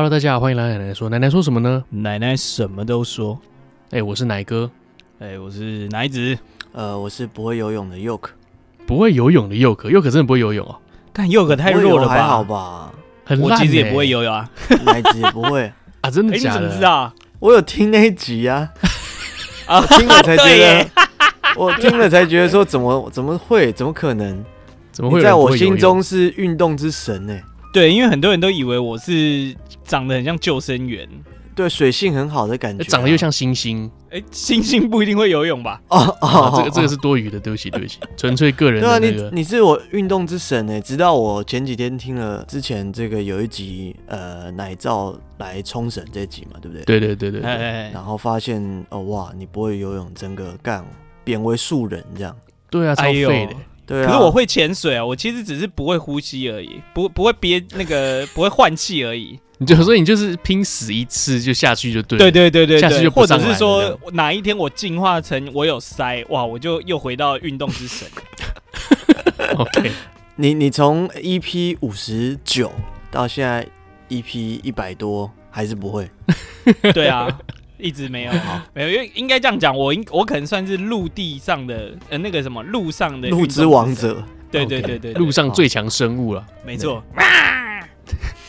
Hello，大家好，欢迎来奶奶说。奶奶说什么呢？奶奶什么都说。哎、欸，我是奶哥。哎、欸，我是奶子。呃，我是不会游泳的 Yoke。不会游泳的 Yoke，Yoke 真的不会游泳哦。但 Yoke 太弱了吧？还好吧？很烂、欸。我其实也不会游泳啊。奶子也不会 啊？真的假的？欸、你怎么知道？我有听那一集啊。啊，听了才觉得。我听了才觉得说，怎么怎么会？怎么可能？怎么会？在我心中是运动之神呢、欸。对，因为很多人都以为我是长得很像救生员，对，水性很好的感觉、啊，长得又像猩猩。哎、欸，猩猩不一定会游泳吧？哦哦，啊、这个这个是多余的，对不起对不起，纯粹个人的、那个。对啊，你你是我运动之神呢。直到我前几天听了之前这个有一集，呃，奶罩来冲绳这集嘛，对不对？对对对对，对，嘿嘿嘿，然后发现哦哇，你不会游泳，整个干贬为素人这样。对啊，超废的。对啊，可是我会潜水啊，我其实只是不会呼吸而已，不不会憋那个 不会换气而已。你就所以你就是拼死一次就下去就对了，对对对对，下去就或者是说哪一天我进化成我有鳃，哇，我就又回到运动之神。OK，你你从 EP 五十九到现在 EP 一百多还是不会？对啊。一直没有，没有，因为应该这样讲，我应我可能算是陆地上的呃那个什么陆上的陆之王者，对对对对，陆上最强生物了，没错。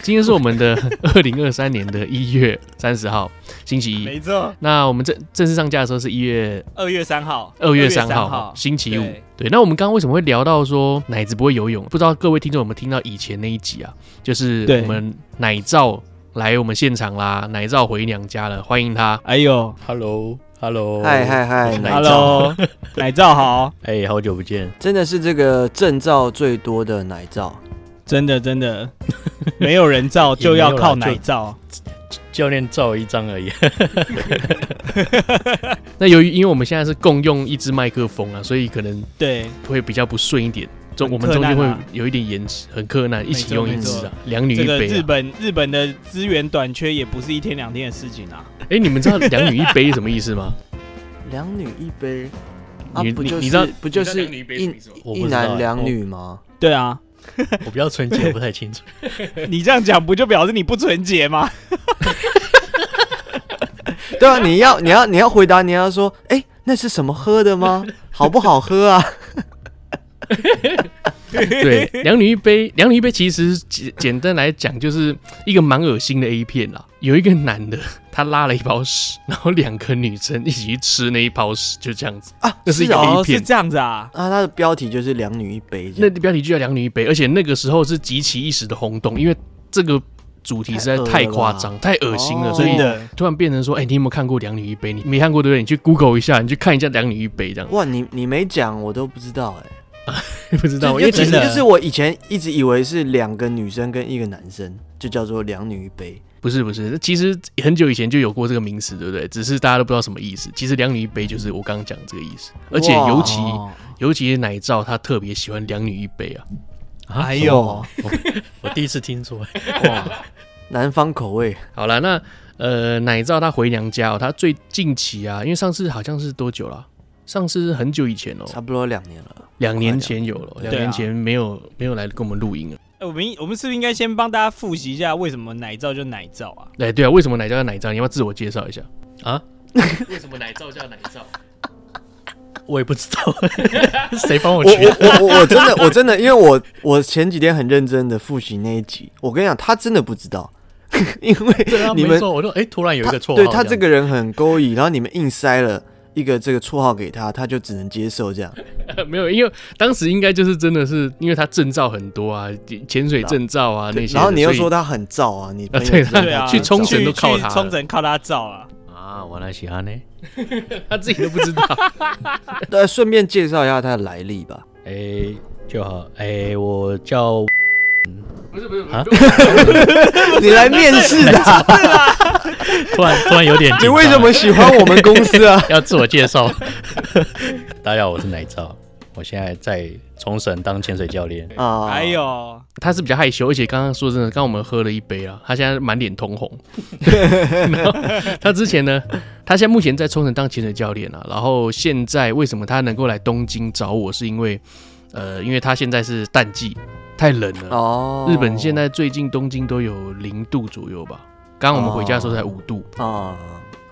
今天是我们的 二零二三年的一月三十号，星期一，没错。那我们正正式上架的时候是一月二月三号，二月三号星期五。对，那我们刚刚为什么会聊到说奶子不会游泳？不知道各位听众有没有听到以前那一集啊？就是我们奶罩。来我们现场啦！奶罩回娘家了，欢迎他。哎呦，Hello，Hello，嗨嗨嗨，，Hello，，奶罩好，哎、欸，好久不见，真的是这个证照最多的奶罩，真的真的，没有人照就要靠奶罩，教练照一张而已。那由于因为我们现在是共用一支麦克风啊，所以可能对。会比较不顺一点。中我们中间会有一点延迟，很困难，一起用一支啊，两女一杯、啊。日本日本的资源短缺也不是一天两天的事情啊。哎、欸，你们知道两女一杯是什么意思吗？两女一杯，啊、你不就是你知道不就是一一男两女吗？对啊，我比较纯洁，我不太清楚。你这样讲不就表示你不纯洁吗？对啊，你要你要你要回答，你要说，哎、欸，那是什么喝的吗？好不好喝啊？对，两女一杯，两女一杯其实简简单来讲就是一个蛮恶心的 A 片啦。有一个男的，他拉了一包屎，然后两个女生一起去吃那一包屎，就这样子啊。这是一个 A 片，是这样子啊。啊，它的标题就是两女一杯，那标题就叫两女一杯，而且那个时候是极其一时的轰动，因为这个主题实在太夸张、太恶心了，所以突然变成说，哎、欸，你有没有看过两女一杯？你没看过对不对？你去 Google 一下，你去看一下两女一杯这样。哇，你你没讲，我都不知道哎、欸。不知道，因为其实就是我以前一直以为是两个女生跟一个男生，就叫做两女一杯。不是不是，其实很久以前就有过这个名词，对不对？只是大家都不知道什么意思。其实两女一杯就是我刚刚讲这个意思，而且尤其尤其是奶罩，他特别喜欢两女一杯啊。哎呦，我，我第一次听说，哇，南方口味。好了，那呃，奶罩他回娘家哦，他最近期啊，因为上次好像是多久了？上次是很久以前哦，差不多两年了。两年前有了，两年前没有没有来跟我们录音了。哎、欸，我们我们是不是应该先帮大家复习一下为什么奶罩就奶罩啊？哎、欸，对啊，为什么奶罩叫奶罩？你要不要自我介绍一下啊？为什么奶罩叫奶罩？我也不知道，谁帮我取的？我我我我真的我真的，因为我我前几天很认真的复习那一集，我跟你讲，他真的不知道，因为你们我说哎、欸，突然有一个绰号，对他这个人很勾引，然后你们硬塞了。一个这个绰号给他，他就只能接受这样。没有，因为当时应该就是真的是，因为他证照很多啊，潜水证照啊那些。然后你又说他很燥啊，你啊对对啊，去冲绳都靠他，冲绳靠他罩啊。啊，我来喜欢呢，他自己都不知道。对，顺便介绍一下他的来历吧。哎、欸，就好。哎、欸，我叫。不是不是啊！你来面试的、突然突然有点。你为什么喜欢我们公司啊？要自我介绍。大家好，我是奶罩，我现在在冲绳当潜水教练啊。还有，他是比较害羞，而且刚刚说真的，刚我们喝了一杯啊，他现在满脸通红。然后他之前呢，他现在目前在冲绳当潜水教练啊。然后现在为什么他能够来东京找我？是因为呃，因为他现在是淡季。太冷了哦！日本现在最近东京都有零度左右吧？刚刚我们回家的时候才五度啊，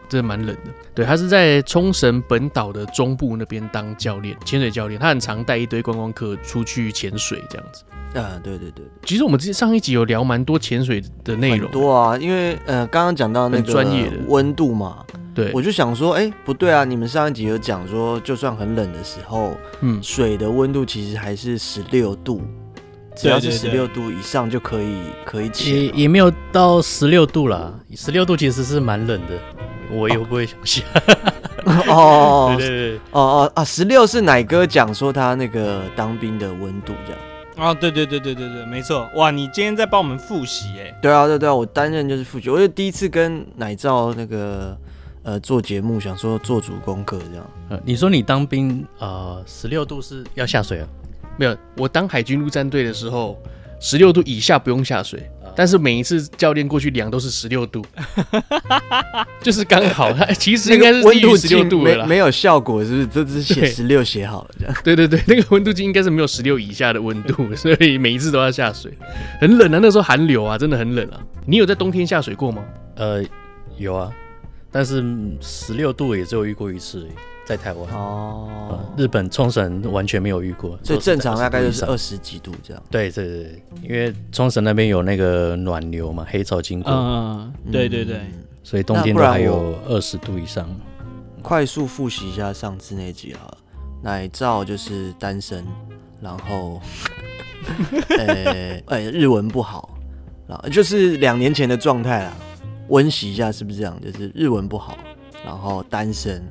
这蛮冷的。对，他是在冲绳本岛的中部那边当教练，潜水教练。他很常带一堆观光客出去潜水这样子。啊，对对对。其实我们之前上一集有聊蛮多潜水的内容。多啊，因为呃，刚刚讲到那个专业的温度嘛。对，我就想说，哎、欸，不对啊！你们上一集有讲说，就算很冷的时候，嗯，水的温度其实还是十六度，只要是十六度以上就可以可以起。也也没有到十六度啦，十六度其实是蛮冷的，我也不会想下。哦，对对对，哦哦啊，十六是奶哥讲说他那个当兵的温度这样。哦，对对对对对对，没错。哇，你今天在帮我们复习哎？对啊，对对啊，我担任就是复习，我就第一次跟奶罩那个。呃，做节目想说做足功课这样。呃，你说你当兵啊，十六度是要下水啊？没有，我当海军陆战队的时候，十六度以下不用下水，啊、但是每一次教练过去量都是十六度，就是刚好。它 其实应该是温度十六度没没有效果，是不是？这只是写十六写好了这样。对对对，那个温度计应该是没有十六以下的温度，所以每一次都要下水，很冷啊。那时候寒流啊，真的很冷啊。你有在冬天下水过吗？呃，有啊。但是十六度也只有遇过一次，在台湾哦、嗯，日本冲绳完全没有遇过，所以正常大概就是二十几度这样。对对对，因为冲绳那边有那个暖流嘛，黑潮经过，嗯，对对对，所以冬天都还有二十度以上。快速复习一下上次那集啊，奶罩就是单身，然后，呃、欸欸，日文不好，然后就是两年前的状态啦。温习一下是不是这样？就是日文不好，然后单身，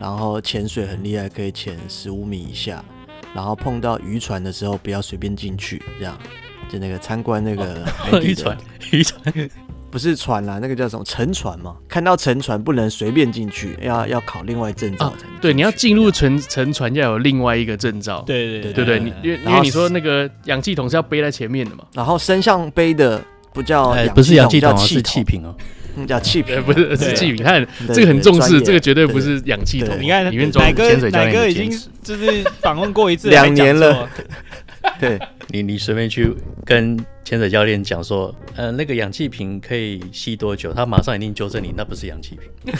然后潜水很厉害，可以潜十五米以下，然后碰到渔船的时候不要随便进去，这样就那个参观那个 海底的渔船，渔船不是船啦，那个叫什么沉船嘛？看到沉船不能随便进去，要要考另外证照才能、啊。对，你要进入沉沉船要有另外一个证照。对对对对对，你因为因为你说那个氧气筒是要背在前面的嘛，然后身上背的。不叫氧气筒，不是氧气筒，是气瓶哦。叫气瓶，不是是气瓶。看这个很重视，这个绝对不是氧气筒。你看，里面装潜水教练。奶哥已经 就是访问过一次，两年了。对，你你随便去跟潜水教练讲说，呃，那个氧气瓶可以吸多久？他马上一定纠正你，那不是氧气瓶。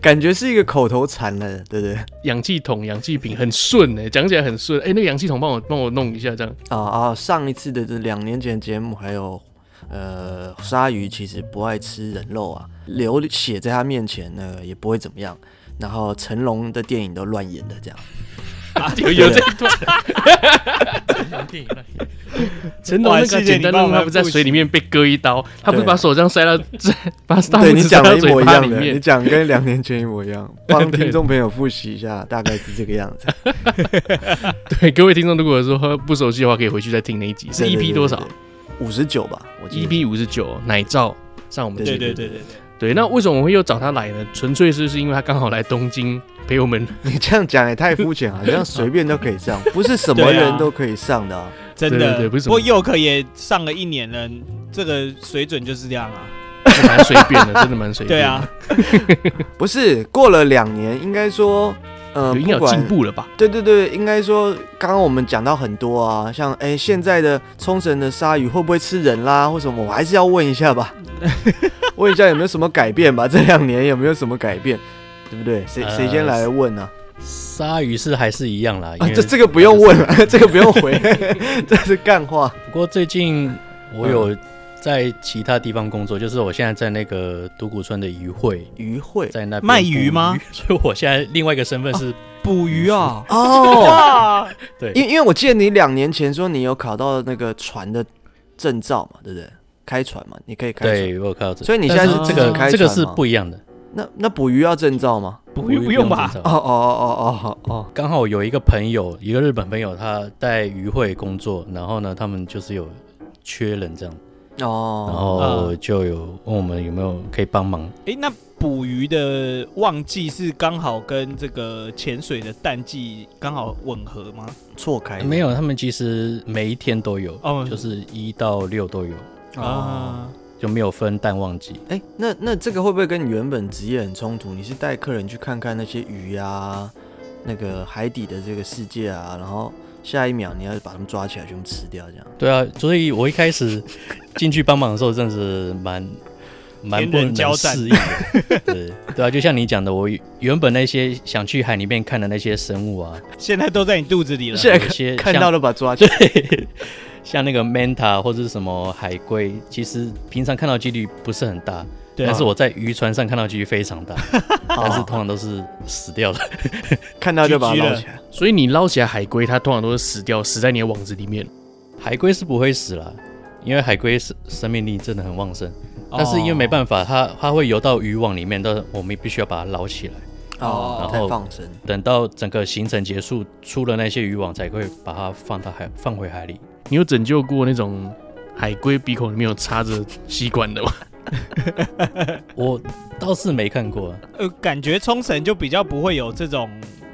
感觉是一个口头禅了，对不对？氧气筒、氧气瓶很顺哎，讲起来很顺。哎，那个氧气筒帮我帮我弄一下，这样。啊啊！上一次的这两年前节目还有。呃，鲨鱼其实不爱吃人肉啊，流血在他面前呢也不会怎么样。然后成龙的电影都乱演的这样，啊、有有这一段。成龙那个简单的，他不在水里面被割一刀，他不是把手这样塞到，把大拇指塞到嘴巴里面。你讲跟两年前一模一样，帮听众朋友复习一下，大概是这个样子。对，各位听众，如果说不熟悉的话，可以回去再听那一集，是 EP 多少？五十九吧，我记得 EP 五十九，奶罩上我们对对对对对，那为什么我会又找他来呢？纯粹是是因为他刚好来东京 陪我们。你这样讲也太肤浅了，好像随便都可以上，不是什么人都可以上的，真的。不过佑可也上了一年了，这个水准就是这样啊，蛮随便的，真的蛮随便。对啊，不是过了两年，应该说。呃，应该有进步了吧？对对对，应该说，刚刚我们讲到很多啊，像哎、欸，现在的冲绳的鲨鱼会不会吃人啦？或什么？我还是要问一下吧，问一下有没有什么改变吧？这两年有没有什么改变？对不对？谁谁、呃、先来问呢、啊？鲨鱼是还是一样啦？啊、这这个不用问了，这个不用回，这是干话。不过最近我有。在其他地方工作，就是我现在在那个独谷村的渔会，渔会在那卖鱼吗？所以我现在另外一个身份是捕鱼啊。哦，对，因因为我记得你两年前说你有考到那个船的证照嘛，对不对？开船嘛，你可以开船。对，我有考到。所以你现在是这个开这个是不一样的。那那捕鱼要证照吗？捕鱼不用吧？哦哦哦哦哦哦，刚好有一个朋友，一个日本朋友，他在渔会工作，然后呢，他们就是有缺人这样。哦，然后就有问我们有没有可以帮忙。哎、嗯，那捕鱼的旺季是刚好跟这个潜水的淡季刚好吻合吗？错开？没有，他们其实每一天都有，哦、就是一到六都有啊，就没有分淡旺季。哎，那那这个会不会跟你原本职业很冲突？你是带客人去看看那些鱼啊，那个海底的这个世界啊，然后。下一秒你要把他们抓起来全部吃掉，这样。对啊，所以我一开始进去帮忙的时候，真的是蛮蛮不能适应的。对对啊，就像你讲的，我原本那些想去海里面看的那些生物啊，现在都在你肚子里了。现在些看到了把抓起来。对，像那个 manta 或者是什么海龟，其实平常看到几率不是很大。但是我在渔船上看到几率非常大，但是通常都是死掉的，看到就把它捞起来。所以你捞起来海龟，它通常都是死掉，死在你的网子里面。海龟是不会死了，因为海龟生生命力真的很旺盛。但是因为没办法，它它会游到渔网里面，但我们必须要把它捞起来。哦，然后放生，等到整个行程结束，出了那些渔网，才会把它放到海放回海里。你有拯救过那种海龟鼻孔里面有插着吸管的吗？我倒是没看过，呃，感觉冲绳就比较不会有这种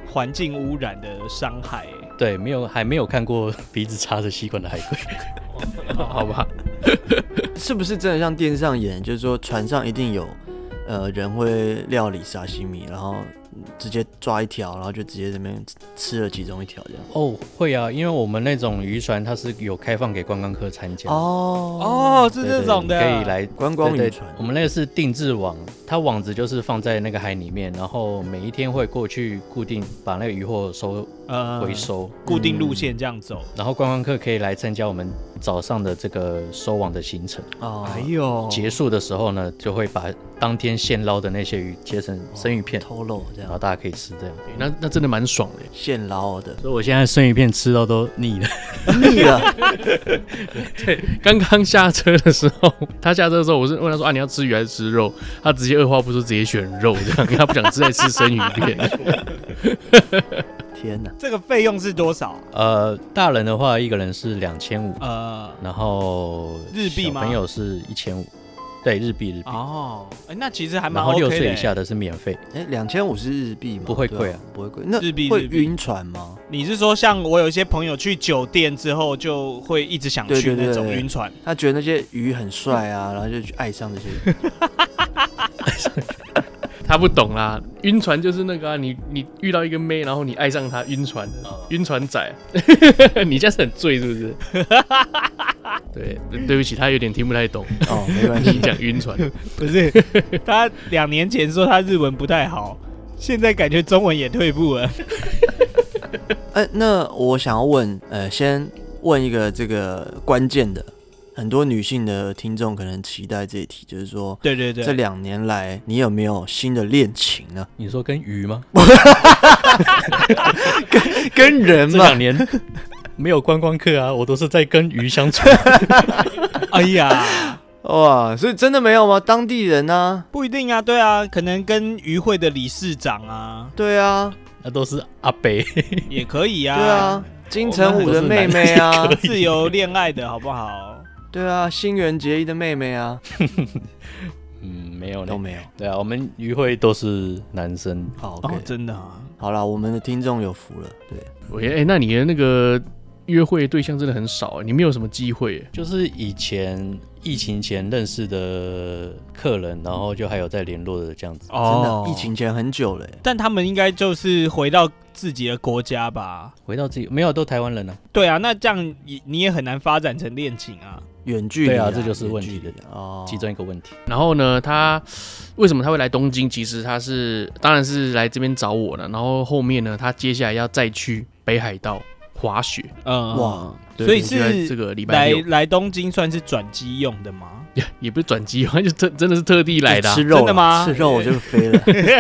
环境污染的伤害。对，没有，还没有看过鼻子插着吸管的海龟。好吧，是不是真的像电视上演？就是说船上一定有呃人会料理沙西米，然后。直接抓一条，然后就直接这边吃了其中一条这样。哦，会啊，因为我们那种渔船它是有开放给观光客参加。哦哦，是这种的，可以来观光渔船。我们那个是定制网，它网子就是放在那个海里面，然后每一天会过去固定把那个渔获收呃回收，固定路线这样走，嗯，然后观光客可以来参加我们早上的这个收网的行程。哦，哎呦，结束的时候呢，就会把当天现捞的那些鱼切成生鱼片，偷漏这样。然后大家可以吃这样，那那真的蛮爽的，现捞的。所以我现在生鱼片吃到都腻了，腻了。对，刚刚下车的时候，他下车的时候，我是问他说啊，你要吃鱼还是吃肉？他直接二话不说，直接选肉，这样，因 为他不想吃再吃生鱼片。天哪，这个费用是多少？呃，大人的话一个人是两千五，呃，然后日币吗？朋友是一千五。对，日币日币哦，哎，那其实还蛮。然后六岁以下的是免费。哎，两千五是日币吗？不会贵啊，不会贵。那日币会晕船吗？你是说像我有一些朋友去酒店之后就会一直想去那种晕船？他觉得那些鱼很帅啊，然后就去爱上这些 鱼。他不懂啦，晕船就是那个啊，你你遇到一个妹，然后你爱上她，晕船的，晕船仔。你这样是很醉是不是？对，对不起，他有点听不太懂哦，没关系，讲晕船 不是。他两年前说他日文不太好，现在感觉中文也退步了。哎，那我想要问，呃，先问一个这个关键的。很多女性的听众可能期待这一题，就是说，对对对，这两年来你有没有新的恋情呢？你说跟鱼吗？跟跟人吗？这两年没有观光客啊，我都是在跟鱼相处。哎呀，哇，所以真的没有吗？当地人呢？不一定啊，对啊，可能跟渔会的理事长啊，对啊，那都是阿北也可以啊，对啊，金城武的妹妹啊，自由恋爱的好不好？对啊，新垣结衣的妹妹啊，嗯，没有，都没有。对啊，我们渔会都是男生。好，okay 哦，真的啊。好啦，我们的听众有福了。对，喂，哎，那你的那个约会对象真的很少，你没有什么机会？就是以前疫情前认识的客人，然后就还有在联络的这样子。哦，真的，疫情前很久了。但他们应该就是回到自己的国家吧？回到自己，没有，都台湾人呢。对啊，那这样你你也很难发展成恋情啊。远距离，对啊，这就是问题的哦，其中一个问题。然后呢，他为什么他会来东京？其实他是，当然是来这边找我了。然后后面呢，他接下来要再去北海道滑雪。嗯，哇，所以是这个礼拜来来东京算是转机用的吗？也 也不是转机，就特真的是特地来的。吃肉真的吗？吃肉我就飞了。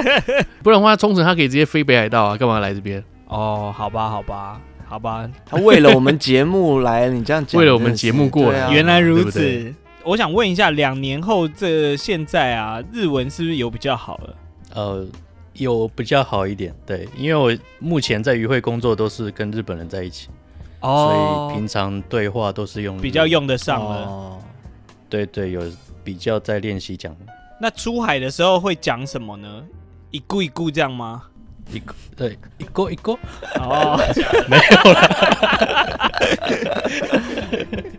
不然的话，冲绳他可以直接飞北海道啊，干嘛来这边？哦，好吧，好吧。好吧，他为了我们节目来，你这样讲，为了我们节目过来，啊、原来如此。对对，我想问一下，两年后这现在啊，日文是不是有比较好了？呃，有比较好一点，对，因为我目前在渔会工作都是跟日本人在一起，哦，所以平常对话都是用比较用得上了。哦、对，对对，有比较在练习讲。那出海的时候会讲什么呢？一顾一顾这样吗？一个对一个一个哦，没有了。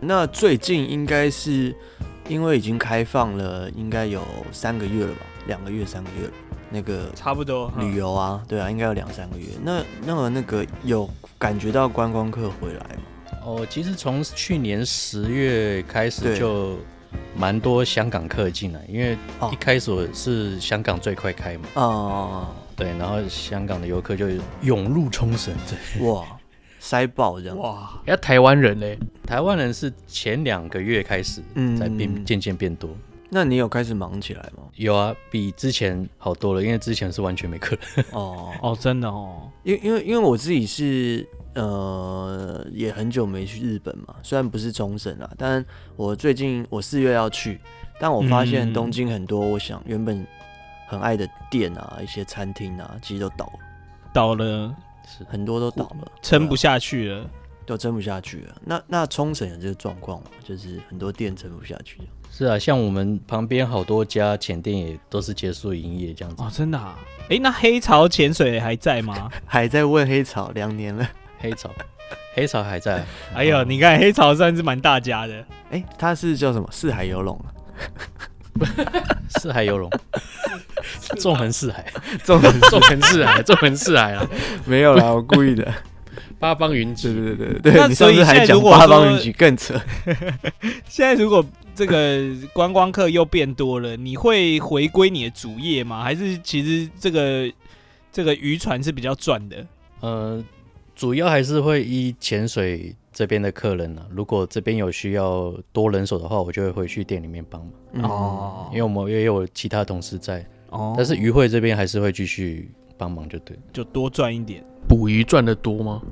那最近应该是因为已经开放了，应该有三个月了吧？两个月、三个月了。那个差不多旅游啊，对啊，应该有两三个月。那那么那个有感觉到观光客回来吗？哦，其实从去年十月开始就蛮多香港客进来，因为一开始是香港最快开嘛。哦。对，然后香港的游客就涌入冲绳，对，哇，塞爆这样。哇，要台湾人嘞？台湾人是前两个月开始在变，渐渐变多。那你有开始忙起来吗？有啊，比之前好多了，因为之前是完全没客人。哦哦，真的哦，因因为因为我自己是呃也很久没去日本嘛，虽然不是冲绳啊，但我最近我四月要去，但我发现东京很多，我想原本很爱的店啊，一些餐厅啊，其实都倒了，倒了，是很多都倒了，撑不下去了，都撑不下去了。那那冲绳有这个状况吗？就是很多店撑不下去。是啊，像我们旁边好多家潜店也都是结束营业这样子哦，真的啊？哎，那黑潮潜水还在吗？还在问黑潮两年了，黑潮，黑潮还在。哎呦，你看黑潮算是蛮大家的。哎，他是叫什么？四海游龙啊？四海游龙，纵横四海，纵横纵横四海，纵横四海啊？没有啦，我故意的。八方云集，对对对对。那所以现在如果八方云集更扯。现在如果。这个观光客又变多了，你会回归你的主业吗？还是其实这个这个渔船是比较赚的？呃，主要还是会依潜水这边的客人呢、啊。如果这边有需要多人手的话，我就会回去店里面帮忙。哦，因为我们也有其他同事在。哦，但是渔会这边还是会继续帮忙，就对，就多赚一点。捕鱼赚的多吗？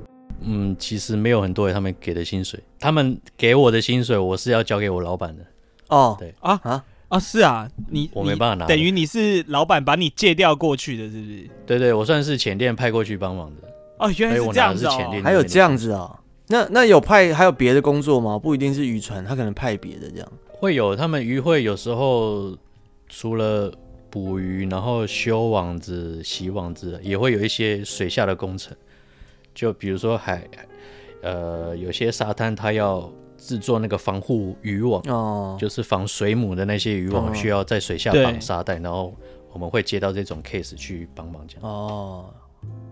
嗯，其实没有很多，他们给的薪水，他们给我的薪水，我是要交给我老板的。哦，对啊啊啊，是啊，你我没办法拿，等于你是老板把你借调过去的，是不是？对对，我算是前店派过去帮忙的。哦，原来是这样子哦，还有这样子啊？那那有派还有别的工作吗？不一定是渔船，他可能派别的这样。会有，他们渔会有时候除了捕鱼，然后修网子、洗网子，也会有一些水下的工程。就比如说海，呃，有些沙滩它要。制作那个防护渔网，哦，就是防水母的那些渔网，需要在水下绑沙袋，然后我们会接到这种 case 去帮忙这样。哦，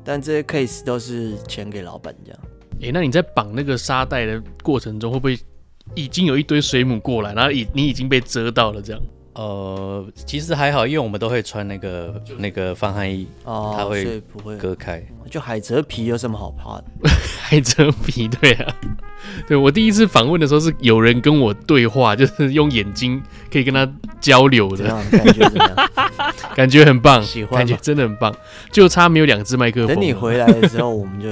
但这些 case 都是钱给老板这样。诶、欸，那你在绑那个沙袋的过程中，会不会已经有一堆水母过来，然后已你已经被蛰到了这样？呃，其实还好，因为我们都会穿那个那个防寒衣，哦，它会不会割开？就海蜇皮有什么好怕的？海蜇皮，对啊，对我第一次访问的时候是有人跟我对话，就是用眼睛可以跟他交流的，感觉怎么样？感觉很棒，喜欢，感觉真的很棒，就差没有两只麦克风。等你回来的时候，我们就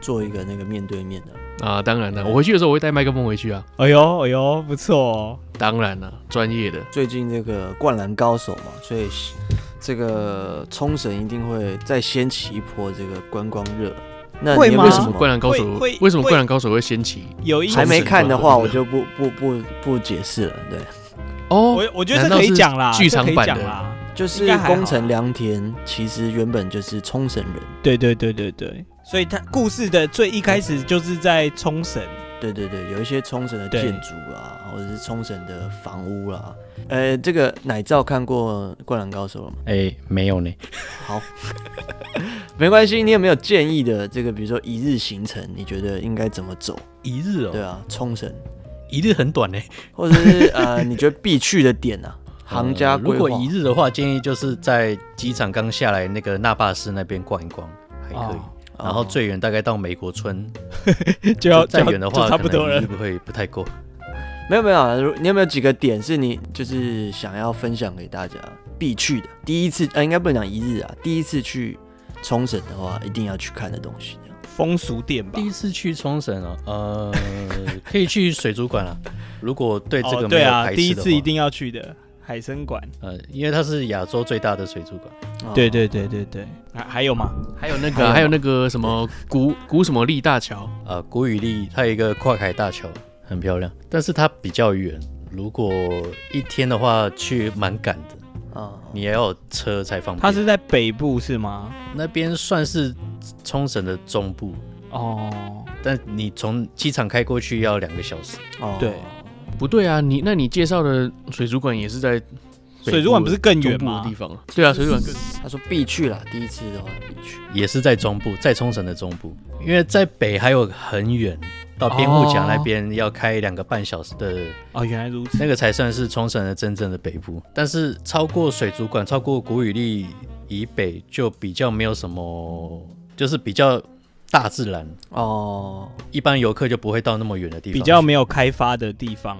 做一个那个面对面的。啊，当然了，我回去的时候我会带麦克风回去啊。哎呦，哎呦，不错哦。当然了，专业的。最近这个灌篮高手嘛，所以这个冲绳一定会再掀起一波这个观光热。那你有没有什么灌篮高手？为什么灌篮高手会掀起？有一还没看的话，我就不不不不解释了。对。哦，我我觉得这可以讲啦，剧场版的啦，就是宫城良田其实原本就是冲绳人。对对对对对。所以他故事的最一开始就是在冲绳，对对对，有一些冲绳的建筑啊，或者是冲绳的房屋啦。呃，这个奶罩看过《灌篮高手》了吗？哎，没有呢。好，没关系。你有没有建议的这个，比如说一日行程，你觉得应该怎么走？一日哦，对啊，冲绳一日很短呢，或者是呃，你觉得必去的点啊？行家如果一日的话，建议就是在机场刚下来那个那霸市那边逛一逛，还可以。然后最远大概到美国村，就要再远的话，差不多了，会不会不太够？没有没有，你有没有几个点是你就是想要分享给大家必去的？第一次啊，应该不能讲一日啊，第一次去冲绳的话，一定要去看的东西。风俗店吧。第一次去冲绳啊，呃，可以去水族馆啊。如果对这个没有排斥的话，对啊，第一次一定要去的。海参馆，呃，因为它是亚洲最大的水族馆。哦、对对对对对，还还有吗？还有那个，还有，那个什么 古古什么立大桥啊，古雨立，它有一个跨海大桥，很漂亮，但是它比较远。如果一天的话去蛮赶的啊，哦、你也要有车才方便。它是在北部是吗？那边算是冲绳的中部哦，但你从机场开过去要两个小时哦。对。不对啊，你那你介绍的水族馆也是在水族馆不是更远吗？地方对啊，水族馆更。他说必去啦，第一次的话必去。也是在中部，在冲绳的中部，因为在北还有很远，到边户岬那边要开两个半小时的。哦，原来如此。那个才算是冲绳的真正的北部。但是超过水族馆，超过古雨利以北，就比较没有什么，就是比较。大自然。哦，一般游客就不会到那么远的地方，比较没有开发的地方，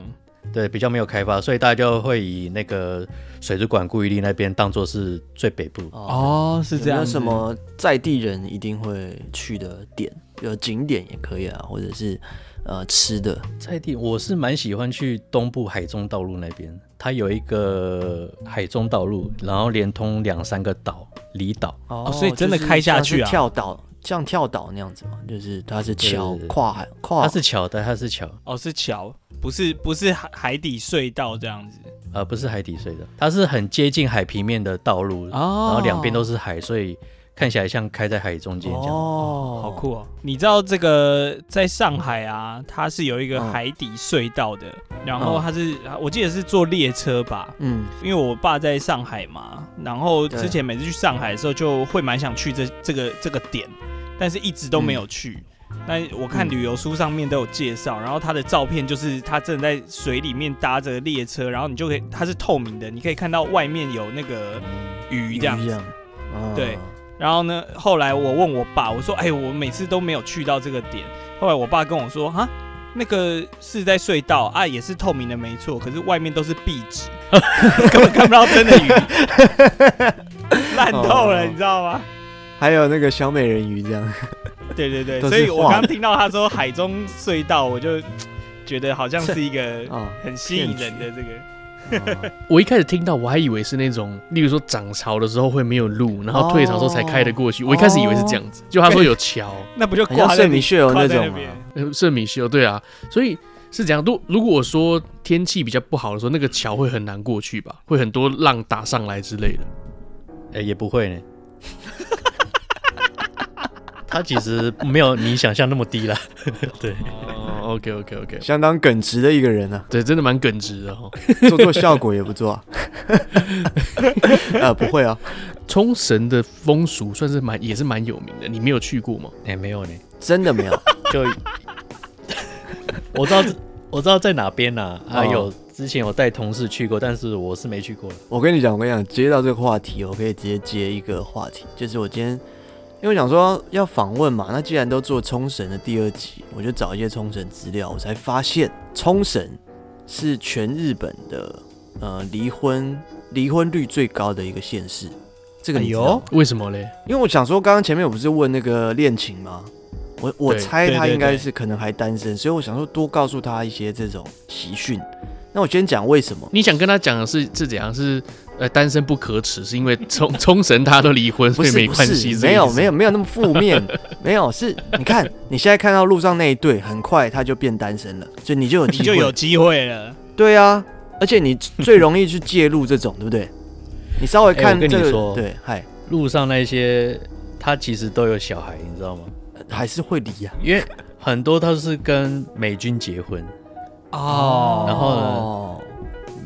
对，比较没有开发，所以大家就会以那个水族馆古宇利那边当做是最北部。哦，是这样。有什么在地人一定会去的点？有景点也可以啊，或者是呃吃的？在地，我是蛮喜欢去东部海中道路那边，它有一个海中道路，然后连通两三个岛离岛。哦，所以真的开下去啊，跳岛。像跳岛那样子嘛，就是它是桥跨海跨，它是桥的，它是桥哦，是桥，不是不是海海底隧道这样子，呃，不是海底隧道，它是很接近海平面的道路，哦、然后两边都是海，所以看起来像开在海中间这样，哦，好酷哦！你知道这个在上海啊，它是有一个海底隧道的，嗯、然后它是我记得是坐列车吧，嗯，因为我爸在上海嘛，然后之前每次去上海的时候就会蛮想去这这个这个点。但是一直都没有去。那、嗯、我看旅游书上面都有介绍，嗯、然后他的照片就是他正在水里面搭着列车，然后你就可以，它是透明的，你可以看到外面有那个鱼这样对。然后呢，后来我问我爸，我说：“哎，我每次都没有去到这个点。”后来我爸跟我说：“哈，那个是在隧道啊，也是透明的，没错。可是外面都是壁纸，根本看不到真的鱼，烂透了，哦、你知道吗？”还有那个小美人鱼这样，对对对，所以我刚听到他说海中隧道，我就觉得好像是一个 很吸引人的这个。我一开始听到我还以为是那种，例如说涨潮的时候会没有路，然后退潮的时候才开得过去。我一开始以为是这样子，就他说有桥，那不就挂在圣米歇尔那种吗？圣米歇尔对啊，所以是这样。如如果说天气比较不好的时候，那个桥会很难过去吧？会很多浪打上来之类的？哎，也不会呢。它其实没有你想象那么低啦，对。哦，OK OK OK，相当耿直的一个人啊，对，真的蛮耿直的哦，做做效果也不错啊。呃，不会啊，冲绳的风俗算是蛮也是蛮有名的，你没有去过吗？哎，没有呢，真的没有。就我知道，我知道在哪边呢？啊，有之前有带同事去过，但是我是没去过。我跟你讲，我跟你讲，接到这个话题，我可以直接接一个话题，就是我今天。因为想说要访问嘛，那既然都做冲绳的第二集，我就找一些冲绳资料，我才发现冲绳是全日本的呃离婚离婚率最高的一个县市。这个你知道吗？哎，为什么嘞？因为我想说，刚刚前面我不是问那个恋情吗？我我猜他应该是可能还单身，所以我想说多告诉他一些这种习讯。那我先讲为什么？你想跟他讲的是是怎样？是？呃，单身不可耻，是因为冲冲绳他都离婚，所以没关系。没有没有没有那么负面，没有是，你看你现在看到路上那一对，很快他就变单身了，所以你就有机会，就有机会了。对啊，而且你最容易去介入这种，对不对？你稍微看这个，欸、我跟你说，对，嗨，路上那些他其实都有小孩，你知道吗？还是会离啊，因为很多他是跟美军结婚哦，然后呢？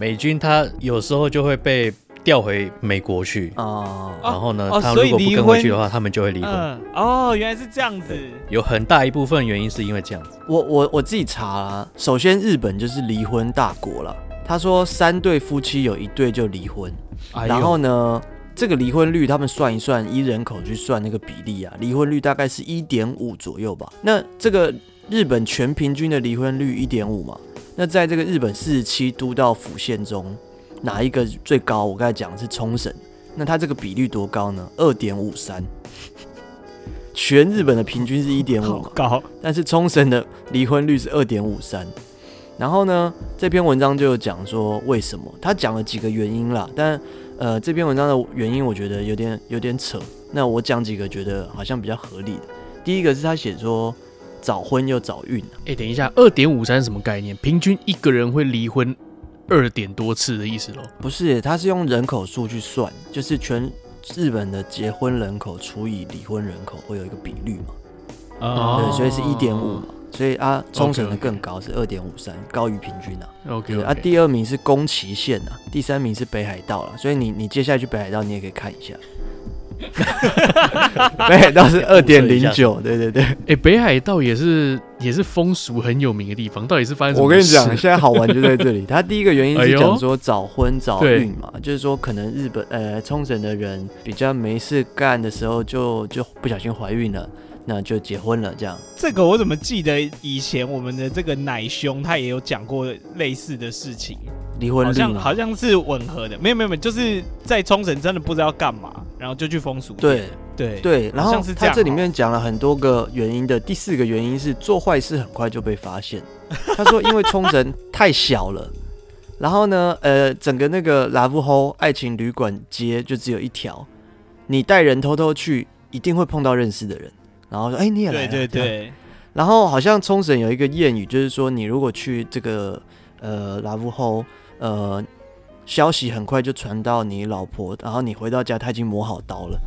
美军他有时候就会被调回美国去哦，然后呢，他如果不跟回去的话，他们就会离婚。哦，原来是这样子，有很大一部分原因是因为这样子。我我我自己查了，首先日本就是离婚大国了。他说三对夫妻有一对就离婚，然后呢，这个离婚率他们算一算，依人口去算那个比例啊，离婚率大概是一点五左右吧。那这个日本全平均的离婚率一点五嘛。那在这个日本四十七都道府县中，哪一个最高？我刚才讲的是冲绳，那它这个比率多高呢？二点五三，全日本的平均是一点五高，但是冲绳的离婚率是二点五三。然后呢，这篇文章就有讲说为什么，他讲了几个原因啦，但呃这篇文章的原因我觉得有点有点扯，那我讲几个觉得好像比较合理的。第一个是他写说。早婚又早孕哎、欸，等一下，二点五三是什么概念？平均一个人会离婚二点多次的意思喽？不是，他是用人口数去算，就是全日本的结婚人口除以离婚人口会有一个比率嘛？哦，对，所以是一点五嘛。所以啊，冲绳的更高是二点五三，高于平均啊。OK, okay. 啊，第二名是宫崎县啊，第三名是北海道了。所以你你接下来去北海道，你也可以看一下。北海道是 二点零九，对对对。哎、欸，北海道也是也是风俗很有名的地方，到底是发生什么？我跟你讲，现在好玩就在这里。它第一个原因是讲说早婚早孕嘛，就是说可能日本呃冲绳的人比较没事干的时候就，就就不小心怀孕了。那就结婚了，这样。这个我怎么记得以前我们的这个奶兄他也有讲过类似的事情，离婚好像好像是吻合的，没有没有没有，就是在冲绳真的不知道干嘛，然后就去风俗。对对对，然后他这里面讲了很多个原因的，第四个原因是做坏事很快就被发现。他说因为冲绳太小了，然后呢，呃，整个那个拉布吼爱情旅馆街就只有一条，你带人偷偷去，一定会碰到认识的人。然后说，哎，你也来了。对对对。然后好像冲绳有一个谚语，就是说，你如果去这个呃拉夫后，呃，消息很快就传到你老婆，然后你回到家，他已经磨好刀了。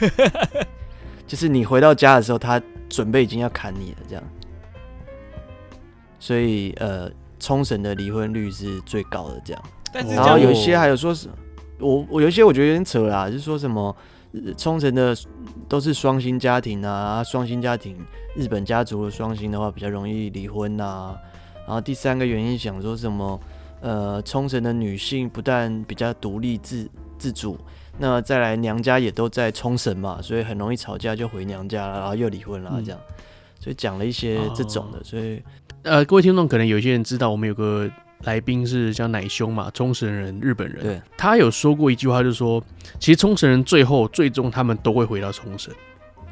就是你回到家的时候，他准备已经要砍你了，这样。所以呃，冲绳的离婚率是最高的，这样。但是然后有一些还有说是，我我有一些我觉得有点扯啦，就是说什么。冲绳的都是双薪家庭啊，双薪家庭，日本家族的双薪的话比较容易离婚呐。然后第三个原因想说什么？呃，冲绳的女性不但比较独立自自主，那再来娘家也都在冲绳嘛，所以很容易吵架就回娘家了，然后又离婚了这样。所以讲了一些这种的，所以呃，各位听众可能有些人知道我们有个。来宾是叫奶兄嘛，冲绳人、日本人。对，他有说过一句话，就是说，其实冲绳人最后、最终他们都会回到冲绳。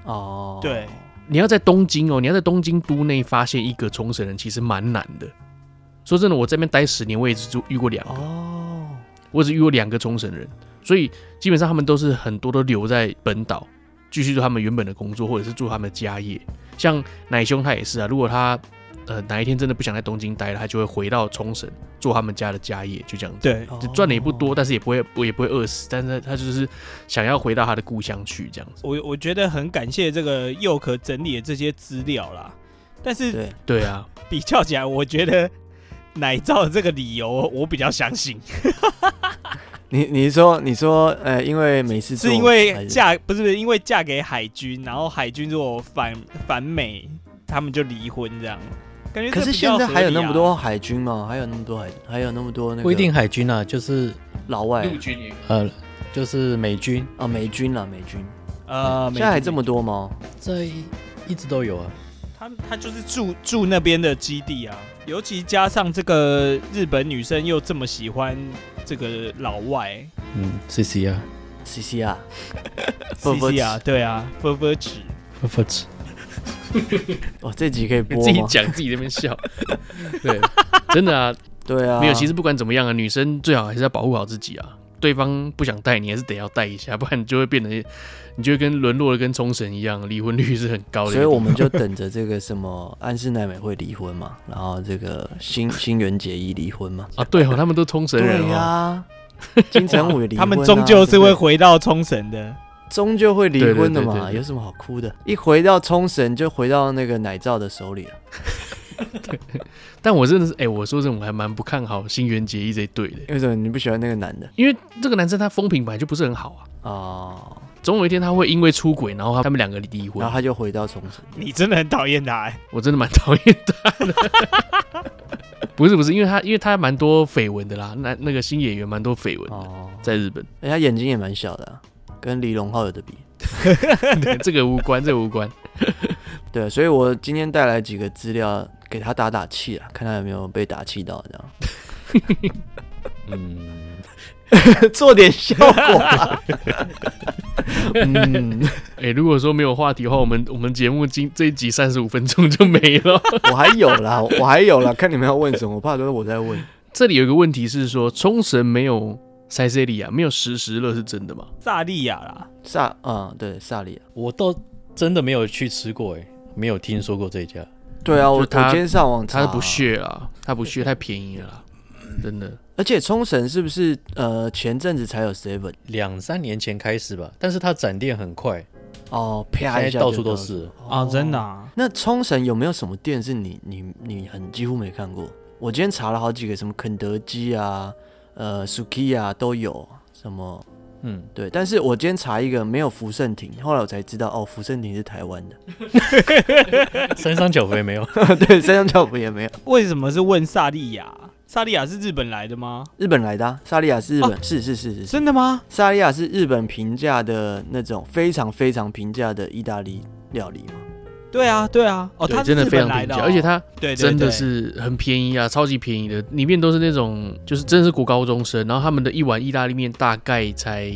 哦，对，你要在东京哦，你要在东京都内发现一个冲绳人，其实蛮难的。说真的，我这边待十年，我也只遇过两个。哦，我只遇过两个冲绳人，所以基本上他们都是很多都留在本岛，继续做他们原本的工作，或者是做他们的家业。像奶兄他也是啊，如果他。呃，哪一天真的不想在东京待了，他就会回到冲绳做他们家的家业，就这样子。对，就赚的也不多，但是也不会，也不会饿死。但是他就是想要回到他的故乡去，这样子。我我觉得很感谢这个佑可整理的这些资料啦。但是对对啊，比较起来，我觉得奶罩的这个理由我比较相信。你你说你说呃，因为每次是因为嫁不是因为嫁给海军，然后海军如果反反美，他们就离婚这样。可是现在还有那么多海军吗？还有那么多海，还有那么多那个不一定海军啊，就是老外。陆军，呃，就是美军。啊，美军啦，美军，呃，现在还这么多吗？这一直都有啊。他他就是住住那边的基地啊，尤其加上这个日本女生又这么喜欢这个老外，嗯，C C 啊，C C 啊，C C 啊，对啊，佛佛子，佛佛子。哦，这集可以播自己讲自己这边笑，对，真的啊，对啊，没有，其实不管怎么样啊，女生最好还是要保护好自己啊。对方不想带，你还是得要带一下，不然你就会变得，你就会跟沦落的跟冲绳一样，离婚率是很高的。所以我们就等着这个什么安室奈美会离婚嘛，然后这个新新垣结衣离婚嘛。啊，对哦，他们都冲绳人呀、啊，金城武也离婚、啊，他们终究是会回到冲绳的。终究会离婚的嘛，对对对对对，有什么好哭的？一回到冲绳就回到那个奶罩的手里了。对，但我真的是，哎、欸，我说真的，我还蛮不看好新垣结衣这一对的。为什么你不喜欢那个男的？因为这个男生他风评本来就不是很好啊。哦。总有一天他会因为出轨，然后他们两个离婚，然后他就回到冲绳。你真的很讨厌他、欸？我真的蛮讨厌他的。不是不是，因为他因为他蛮多绯闻的啦，那那个新演员蛮多绯闻的，哦、在日本。哎、欸，他眼睛也蛮小的、啊。跟李荣浩有的比 对，这个无关，这个无关。对，所以我今天带来几个资料给他打打气啊，看他有没有被打气到这样。嗯，做点效果。嗯，哎、欸，如果说没有话题的话，我们我们节目今这一集三十五分钟就没了。我还有啦，我还有啦，看你们要问什么，我怕都是我在问。这里有一个问题是说，冲绳没有。塞西利亚没有实时乐是真的吗？萨利亚啦，萨嗯对萨利亚，我倒真的没有去吃过哎，没有听说过这家。对啊，我我今天上网查，他不屑啊，他不屑，太便宜了啦，真的。而且冲绳是不是呃前阵子才有 seven？两三年前开始吧，但是他展店很快，哦，啪一下到处都是啊，真的啊。那冲绳有没有什么店是你你你很几乎没看过？我今天查了好几个，什么肯德基啊，呃，Sukiya 啊都有，什么。嗯，对，但是我今天查一个没有福盛亭，后来我才知道哦，福盛亭是台湾的，三商巧福也没有，对，三商巧福也没有。为什么是问萨莉亚？萨莉亚是日本来的吗？日本来的、啊，萨莉亚是日本，哦、是是是是，真的吗？萨莉亚是日本平价的那种非常非常平价的意大利料理吗？对啊，对啊，哦，它真的非常便宜，而且它真的是很便宜啊，超级便宜的，里面都是那种就是真的是国高中生，然后他们的一碗意大利面大概才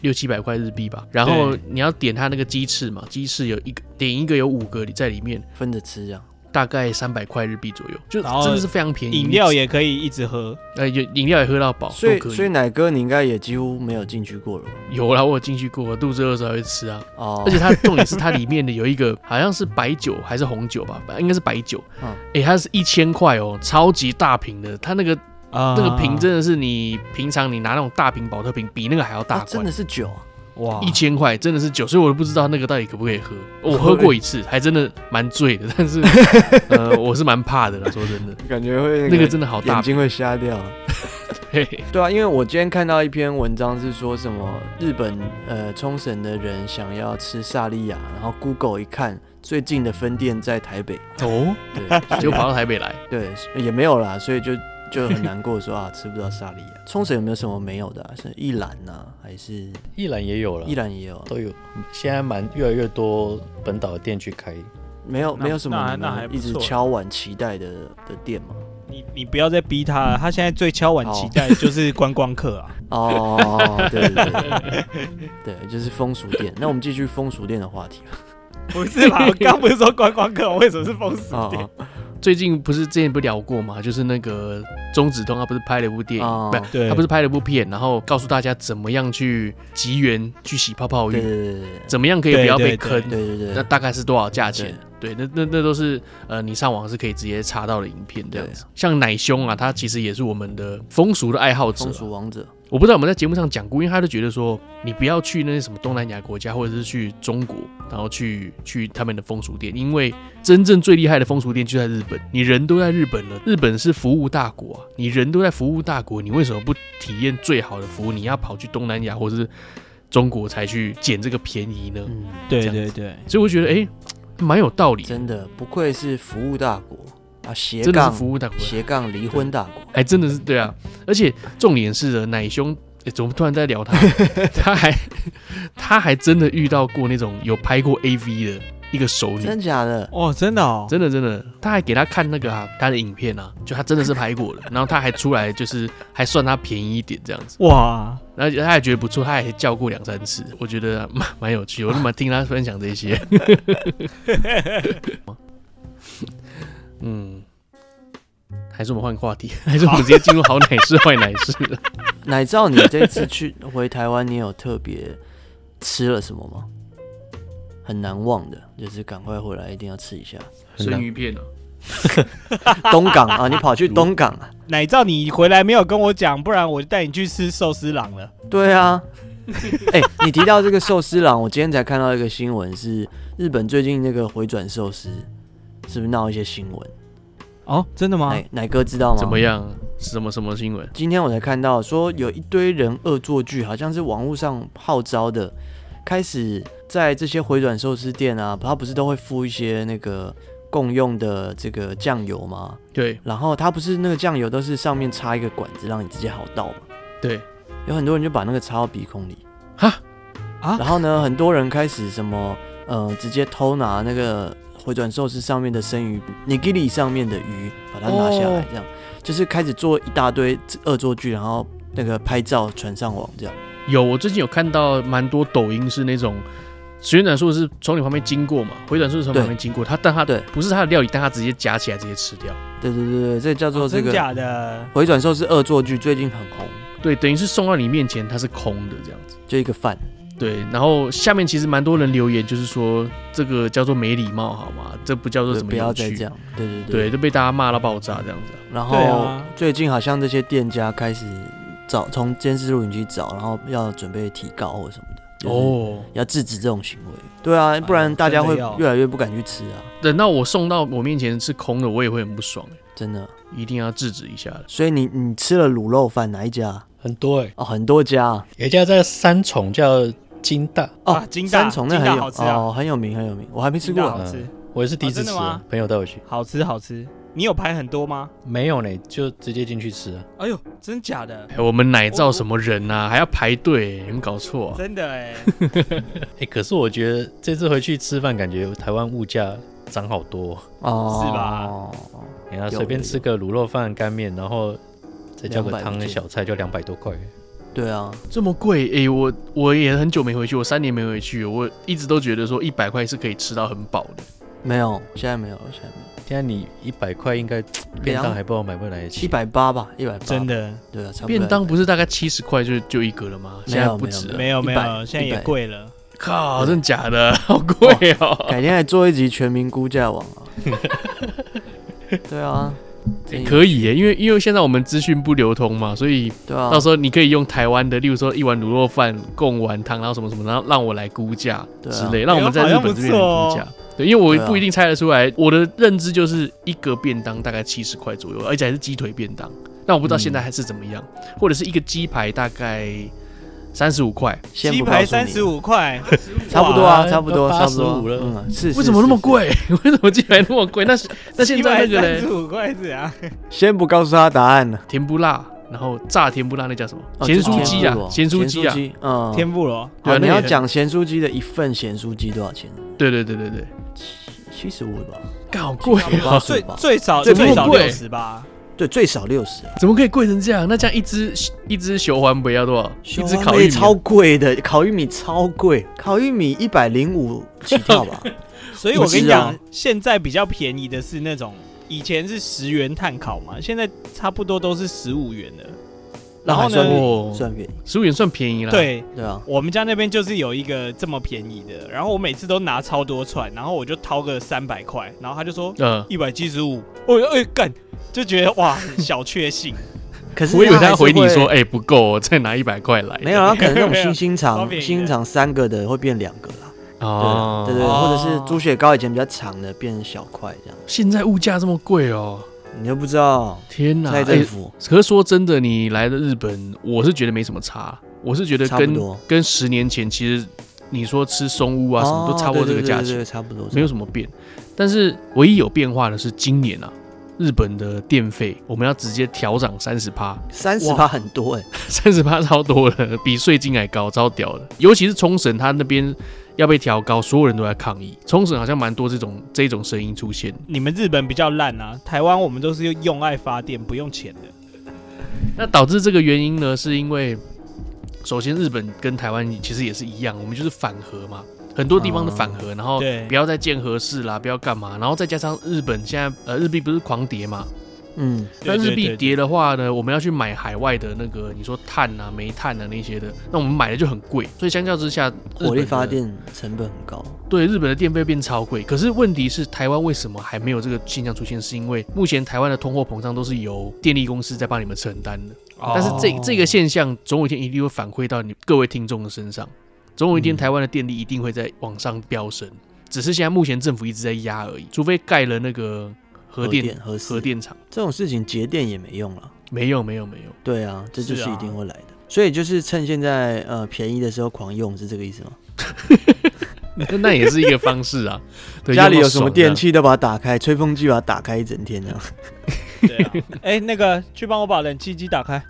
六七百块日币吧，然后你要点它那个鸡翅嘛，鸡翅有一个点一个有五个在里面。分着吃这样。大概三百块日币左右，就真的是非常便宜。饮料也可以一直喝，呃，有饮料也喝到饱。所以，所以奶哥你应该也几乎没有进去过了。有啦，我有进去过，肚子饿的时候会吃啊。哦。而且它重点是它里面的有一个好像是白酒还是红酒吧，应该是白酒。嗯。哎，它是一千块哦，超级大瓶的，它那个那个瓶真的是你平常你拿那种大瓶保特瓶比那个还要大。真的是酒。哇，一千块真的是酒，所以我都不知道那个到底可不可以喝。我喝过一次，还真的蛮醉的，但是 呃，我是蛮怕的啦，说真的，感觉会那个真的好大，眼睛会瞎掉。对对啊，因为我今天看到一篇文章是说什么日本呃冲绳的人想要吃萨莉亚，然后 Google 一看最近的分店在台北哦，对，就跑到台北来，对，也没有啦，所以就。就很难过，说啊，吃不到沙莉亚。冲绳有没有什么没有的、啊？是一兰呐，还是一兰也有了？一兰也有，都有。现在蛮越来越多本岛的店去开，没有没有什么那还一直敲碗期待的的店吗？你你不要再逼他了，他现在最敲碗期待的就是观光客啊。哦，对对对，对，就是风俗店。那我们继续风俗店的话题。不是吧？我刚不是说观光客，为什么是风俗店？最近不是之前不聊过吗？就是那个钟子通，他不是拍了一部电影，哦、不对，他不是拍了一部片，然后告诉大家怎么样去集缘去洗泡泡浴，对对对对，怎么样可以不要被坑，对对对，那大概是多少价钱？对，对，那那那都是呃，你上网是可以直接查到的影片这样子。像奶兄啊，他其实也是我们的风俗的爱好者，风俗王者。我不知道我们在节目上讲过，因为他就觉得说，你不要去那些什么东南亚国家，或者是去中国，然后去去他们的风俗店，因为真正最厉害的风俗店就在日本。你人都在日本了，日本是服务大国啊，你人都在服务大国，你为什么不体验最好的服务？你要跑去东南亚或者是中国才去捡这个便宜呢？嗯，对对对，所以我觉得哎，蛮有道理。真的不愧是服务大国。啊，斜杠服务大国，斜杠离婚大国，还真的是对啊！而且重点是的，奶兄、欸，怎么突然在聊他？他还他还真的遇到过那种有拍过 AV 的一个熟女，真假的？哦，真的哦，真的真的，他还给他看那个啊，他的影片啊，就他真的是拍过的，然后他还出来就是还算他便宜一点这样子，哇！然后他还觉得不错，他还叫过两三次，我觉得蛮蛮有趣，我那么听他分享这些。嗯，还是我们换个话题，还是我们直接进入好奶师坏奶师？奶罩，你这次去 回台湾，你有特别吃了什么吗？很难忘的，就是赶快回来一定要吃一下生鱼片哦。东港啊，你跑去东港啊？奶罩，你回来没有跟我讲，不然我就带你去吃寿司郎了。对啊，哎、欸，你提到这个寿司郎，我今天才看到一个新闻，是日本最近那个回转寿司。是不是闹一些新闻？哦，真的吗？奶奶哥知道吗？怎么样？什么什么新闻？今天我才看到说有一堆人恶作剧，好像是网络上号召的，开始在这些回转寿司店啊，他不是都会附一些那个共用的这个酱油吗？对。然后他不是那个酱油都是上面插一个管子让你直接好倒吗？对。有很多人就把那个插到鼻孔里，哈啊。然后呢，很多人开始什么呃，直接偷拿那个。回转寿司上面的生鱼，nigiri 上面的鱼，把它拿下来，这样、oh. 就是开始做一大堆恶作剧，然后那个拍照传上网，这样。有，我最近有看到蛮多抖音是那种旋转寿司从你旁边经过嘛，回转寿司从旁边经过，它但它对不是它的料理，但它直接夹起来直接吃掉。对对对对，这叫做这个、哦、假的回转寿司恶作剧，最近很红。对，等于是送到你面前，它是空的这样子，就一个饭。对，然后下面其实蛮多人留言，就是说这个叫做没礼貌，好吗？这不叫做什么？不要再这样。对对对，对，都被大家骂到爆炸这样子。然后最近好像这些店家开始找从监视录影机找，然后要准备提高或什么的，哦，要制止这种行为。对啊，不然大家会越来越不敢去吃啊。等到我送到我面前是空的，我也会很不爽。真的，一定要制止一下。所以你你吃了卤肉饭哪一家？很多哎，哦，很多家，有一家在三重叫金大哦，金大三重那很好吃哦，很有名很有名，我还没吃过，好吃。我也是第一次吃，朋友带我去，好吃好吃。你有排很多吗？没有呢，就直接进去吃啊。哎呦，真假的？我们奶罩什么人啊？还要排队？有没有搞错？真的哎。哎，可是我觉得这次回去吃饭，感觉台湾物价涨好多哦，是吧？你要随便吃个卤肉饭、干面，然后再叫个汤、小菜，就两百多块。对啊，这么贵哎！我我也很久没回去，我三年没回去，我一直都觉得说一百块是可以吃到很饱的。没有，现在没有，现在没有。现在你一百块应该便当还不知道买不买得起。一百八吧，一百八。真的？对啊，差不多。便当不是大概七十块就就一个了吗？现在不止，没有没有，现在也贵了。靠，真的假的？好贵哦！改天来做一集全民估价网啊。对啊，可以耶，因为因为现在我们资讯不流通嘛，所以到时候你可以用台湾的，例如说一碗卤肉饭、贡丸汤，然后什么什么，然后让我来估价之类，让我们在日本这边估价。对，因为我不一定猜得出来，我的认知就是一个便当大概七十块左右，而且还是鸡腿便当。那我不知道现在还是怎么样，或者是一个鸡排大概三十五块，鸡排三十五块，差不多啊，差不多，差不多了。嗯，是。为什么那么贵？为什么鸡排那么贵？那那现在那个三十五块是啊？先不告诉他答案了。甜不辣，然后炸甜不辣，那叫什么？咸酥鸡啊，咸酥鸡啊，嗯，天妇罗。对，你要讲咸酥鸡的一份咸酥鸡多少钱？对对对对对。七十五吧，好贵啊！最最少最少六十吧，对，最少六十。怎么可以贵成这样？那这样一只一只熊环不要多少？一只烤玉米超贵的，烤玉米超贵，烤玉米一百零五起跳吧。所以我跟你讲，现在比较便宜的是那种，以前是十元碳烤嘛，现在差不多都是十五元的。然后呢？算便宜，十五元算便宜了。对对啊，我们家那边就是有一个这么便宜的，然后我每次都拿超多串，然后我就掏个三百块，然后他就说，嗯，一百七十五，我哎干，就觉得哇，小确幸。可是我以为他回你说，哎不够，再拿一百块来。没有他，可能那种星星肠，星星肠三个的会变两个啦。哦，对对，或者是猪血糕以前比较长的变成小块这样。现在物价这么贵哦。你又不知道？天哪！蔡政府。可是说真的，你来的日本，我是觉得没什么差。我是觉得跟跟十年前，其实你说吃松屋啊什么，都差不多这个价钱，差不多，没有什么变。但是唯一有变化的是今年啊，日本的电费我们要直接调涨三十趴，三十趴很多哎，三十趴超多了，比税金还高，超屌的。尤其是冲绳，它那边。要被调高，所有人都在抗议。冲绳好像蛮多这种这种声音出现。你们日本比较烂啊，台湾我们都是用用爱发电，不用钱的。那导致这个原因呢，是因为首先日本跟台湾其实也是一样，我们就是反核嘛，很多地方的反核，然后不要再建核四啦，不要干嘛，然后再加上日本现在呃日币不是狂跌嘛。嗯，那日币跌的话呢，我们要去买海外的那个，你说碳啊、煤炭啊那些的，那我们买的就很贵，所以相较之下，火力发电成本很高。对，日本的电费变超贵。可是问题是，台湾为什么还没有这个现象出现？是因为目前台湾的通货膨胀都是由电力公司在帮你们承担的。哦、但是这这个现象总有一天一定会反馈到你各位听众的身上，总有一天台湾的电力一定会在往上飙升，嗯、只是现在目前政府一直在压而已，除非盖了那个。核电核核电厂这种事情节电也没用了，没用没用没用。对啊，这就是一定会来的。所以就是趁现在呃便宜的时候狂用，是这个意思吗？那也是一个方式啊。家里有什么电器都把它打开，吹风机把它打开一整天这样。对啊。哎，那个去帮我把冷气机打开。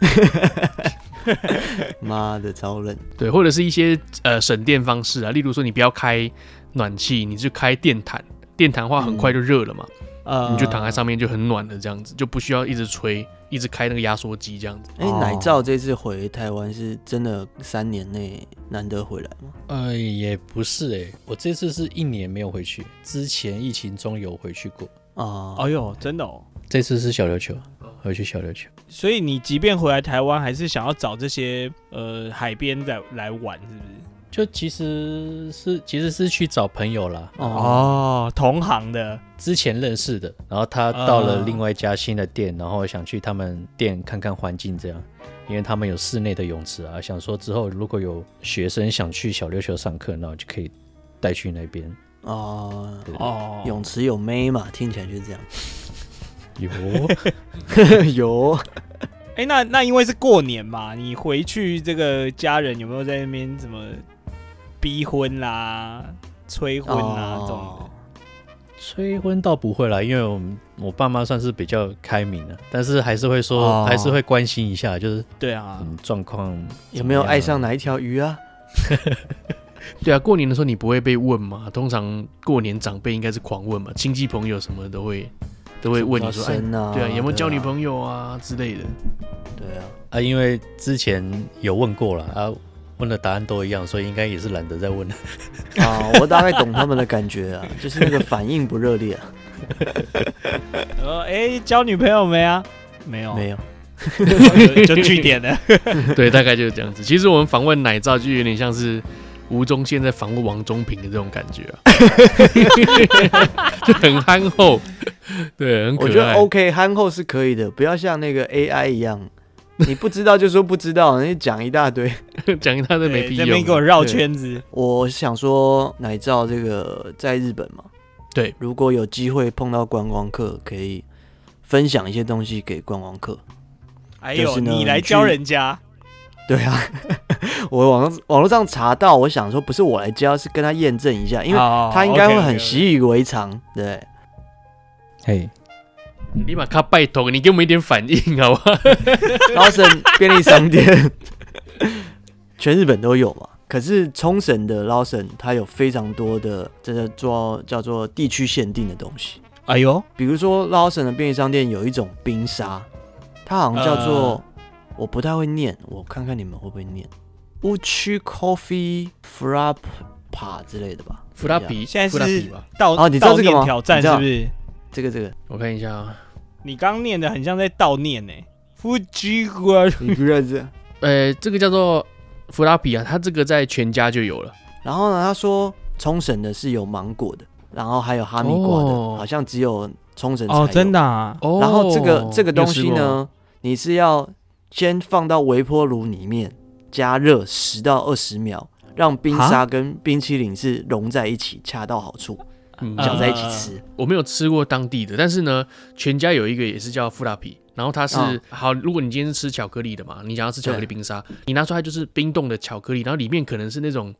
妈的，超冷。对，或者是一些呃省电方式啊，例如说你不要开暖气，你就开电毯，电毯的话很快就热了嘛。呃，你就躺在上面就很暖的这样子，就不需要一直吹，一直开那个压缩机这样子。哎、欸，奶罩这次回台湾是真的三年内难得回来吗？呃，也不是哎、欸，我这次是一年没有回去，之前疫情中有回去过。啊，哎呦，真的哦。这次是小琉球，回去小琉球。所以你即便回来台湾，还是想要找这些呃海边的来玩，是不是？就其实是其实是去找朋友啦，哦，同行的，之前认识的，然后他到了另外一家新的店，然后想去他们店看看环境，这样，因为他们有室内的泳池啊，想说之后如果有学生想去小琉球上课，那我就可以带去那边。哦哦，泳池有妹嘛？听起来就是这样。有有。哎，那那因为是过年嘛，你回去这个家人有没有在那边怎么逼婚啦、催婚啦这种的？催婚倒不会啦，因为我我爸妈算是比较开明的，但是还是会说，还是会关心一下，就是对啊，状况有没有爱上哪一条鱼啊？对啊，过年的时候你不会被问嘛？通常过年长辈应该是狂问嘛，亲戚朋友什么都会。都会问你说：“哎，对啊，有没有交女朋友啊之类的？”对啊，啊，因为之前有问过了啊，问的答案都一样，所以应该也是懒得再问了。啊，我大概懂他们的感觉啊，就是那个反应不热烈啊。呃，哎，交女朋友没啊？没有，没有，就据点了。对，大概就是这样子。其实我们访问奶罩就有点像是。吴宗宪在访问王中平的这种感觉啊，就很憨厚，对，很可爱。我觉得 OK，憨厚是可以的，不要像那个 AI 一样，你不知道就说不知道，你讲一大堆，讲一大堆没必要，那边给我绕圈子。我想说，奶罩这个在日本嘛，对，如果有机会碰到观光客，可以分享一些东西给观光客。哎呦，你来教人家。对啊，我网上网络上查到，我想说不是我来教，是跟他验证一下，因为他应该会很习以为常。对，嘿，你把卡拜托，你给我们一点反应好不好？Lawson 便利商店，全日本都有嘛。可是冲绳的 Lawson 它有非常多的这个做叫做地区限定的东西。哎呦，比如说 Lawson 的便利商店有一种冰沙，它好像叫做。呃我不太会念，我看看你们会不会念，Uchi Coffee Frappa 之类的吧。弗拉比现在是到哦，你知道这个吗？挑战是不是？这个这个，我看一下啊。你刚念的很像在悼念呢。Fuji Coffee，你不认识？呃，这个叫做弗拉比啊，它这个在全家就有了。然后呢，他说冲绳的是有芒果的，然后还有哈密瓜的，哦、好像只有冲绳才有。哦，真的啊。然后这个这个东西呢，你是要。先放到微波炉里面加热十到二十秒，让冰沙跟冰淇淋是融在一起，恰到好处，搅在一起吃。我没有吃过当地的，但是呢，全家有一个也是叫富拉皮，然后它是好。如果你今天是吃巧克力的嘛，你想要吃巧克力冰沙，你拿出来就是冰冻的巧克力，然后里面可能是那种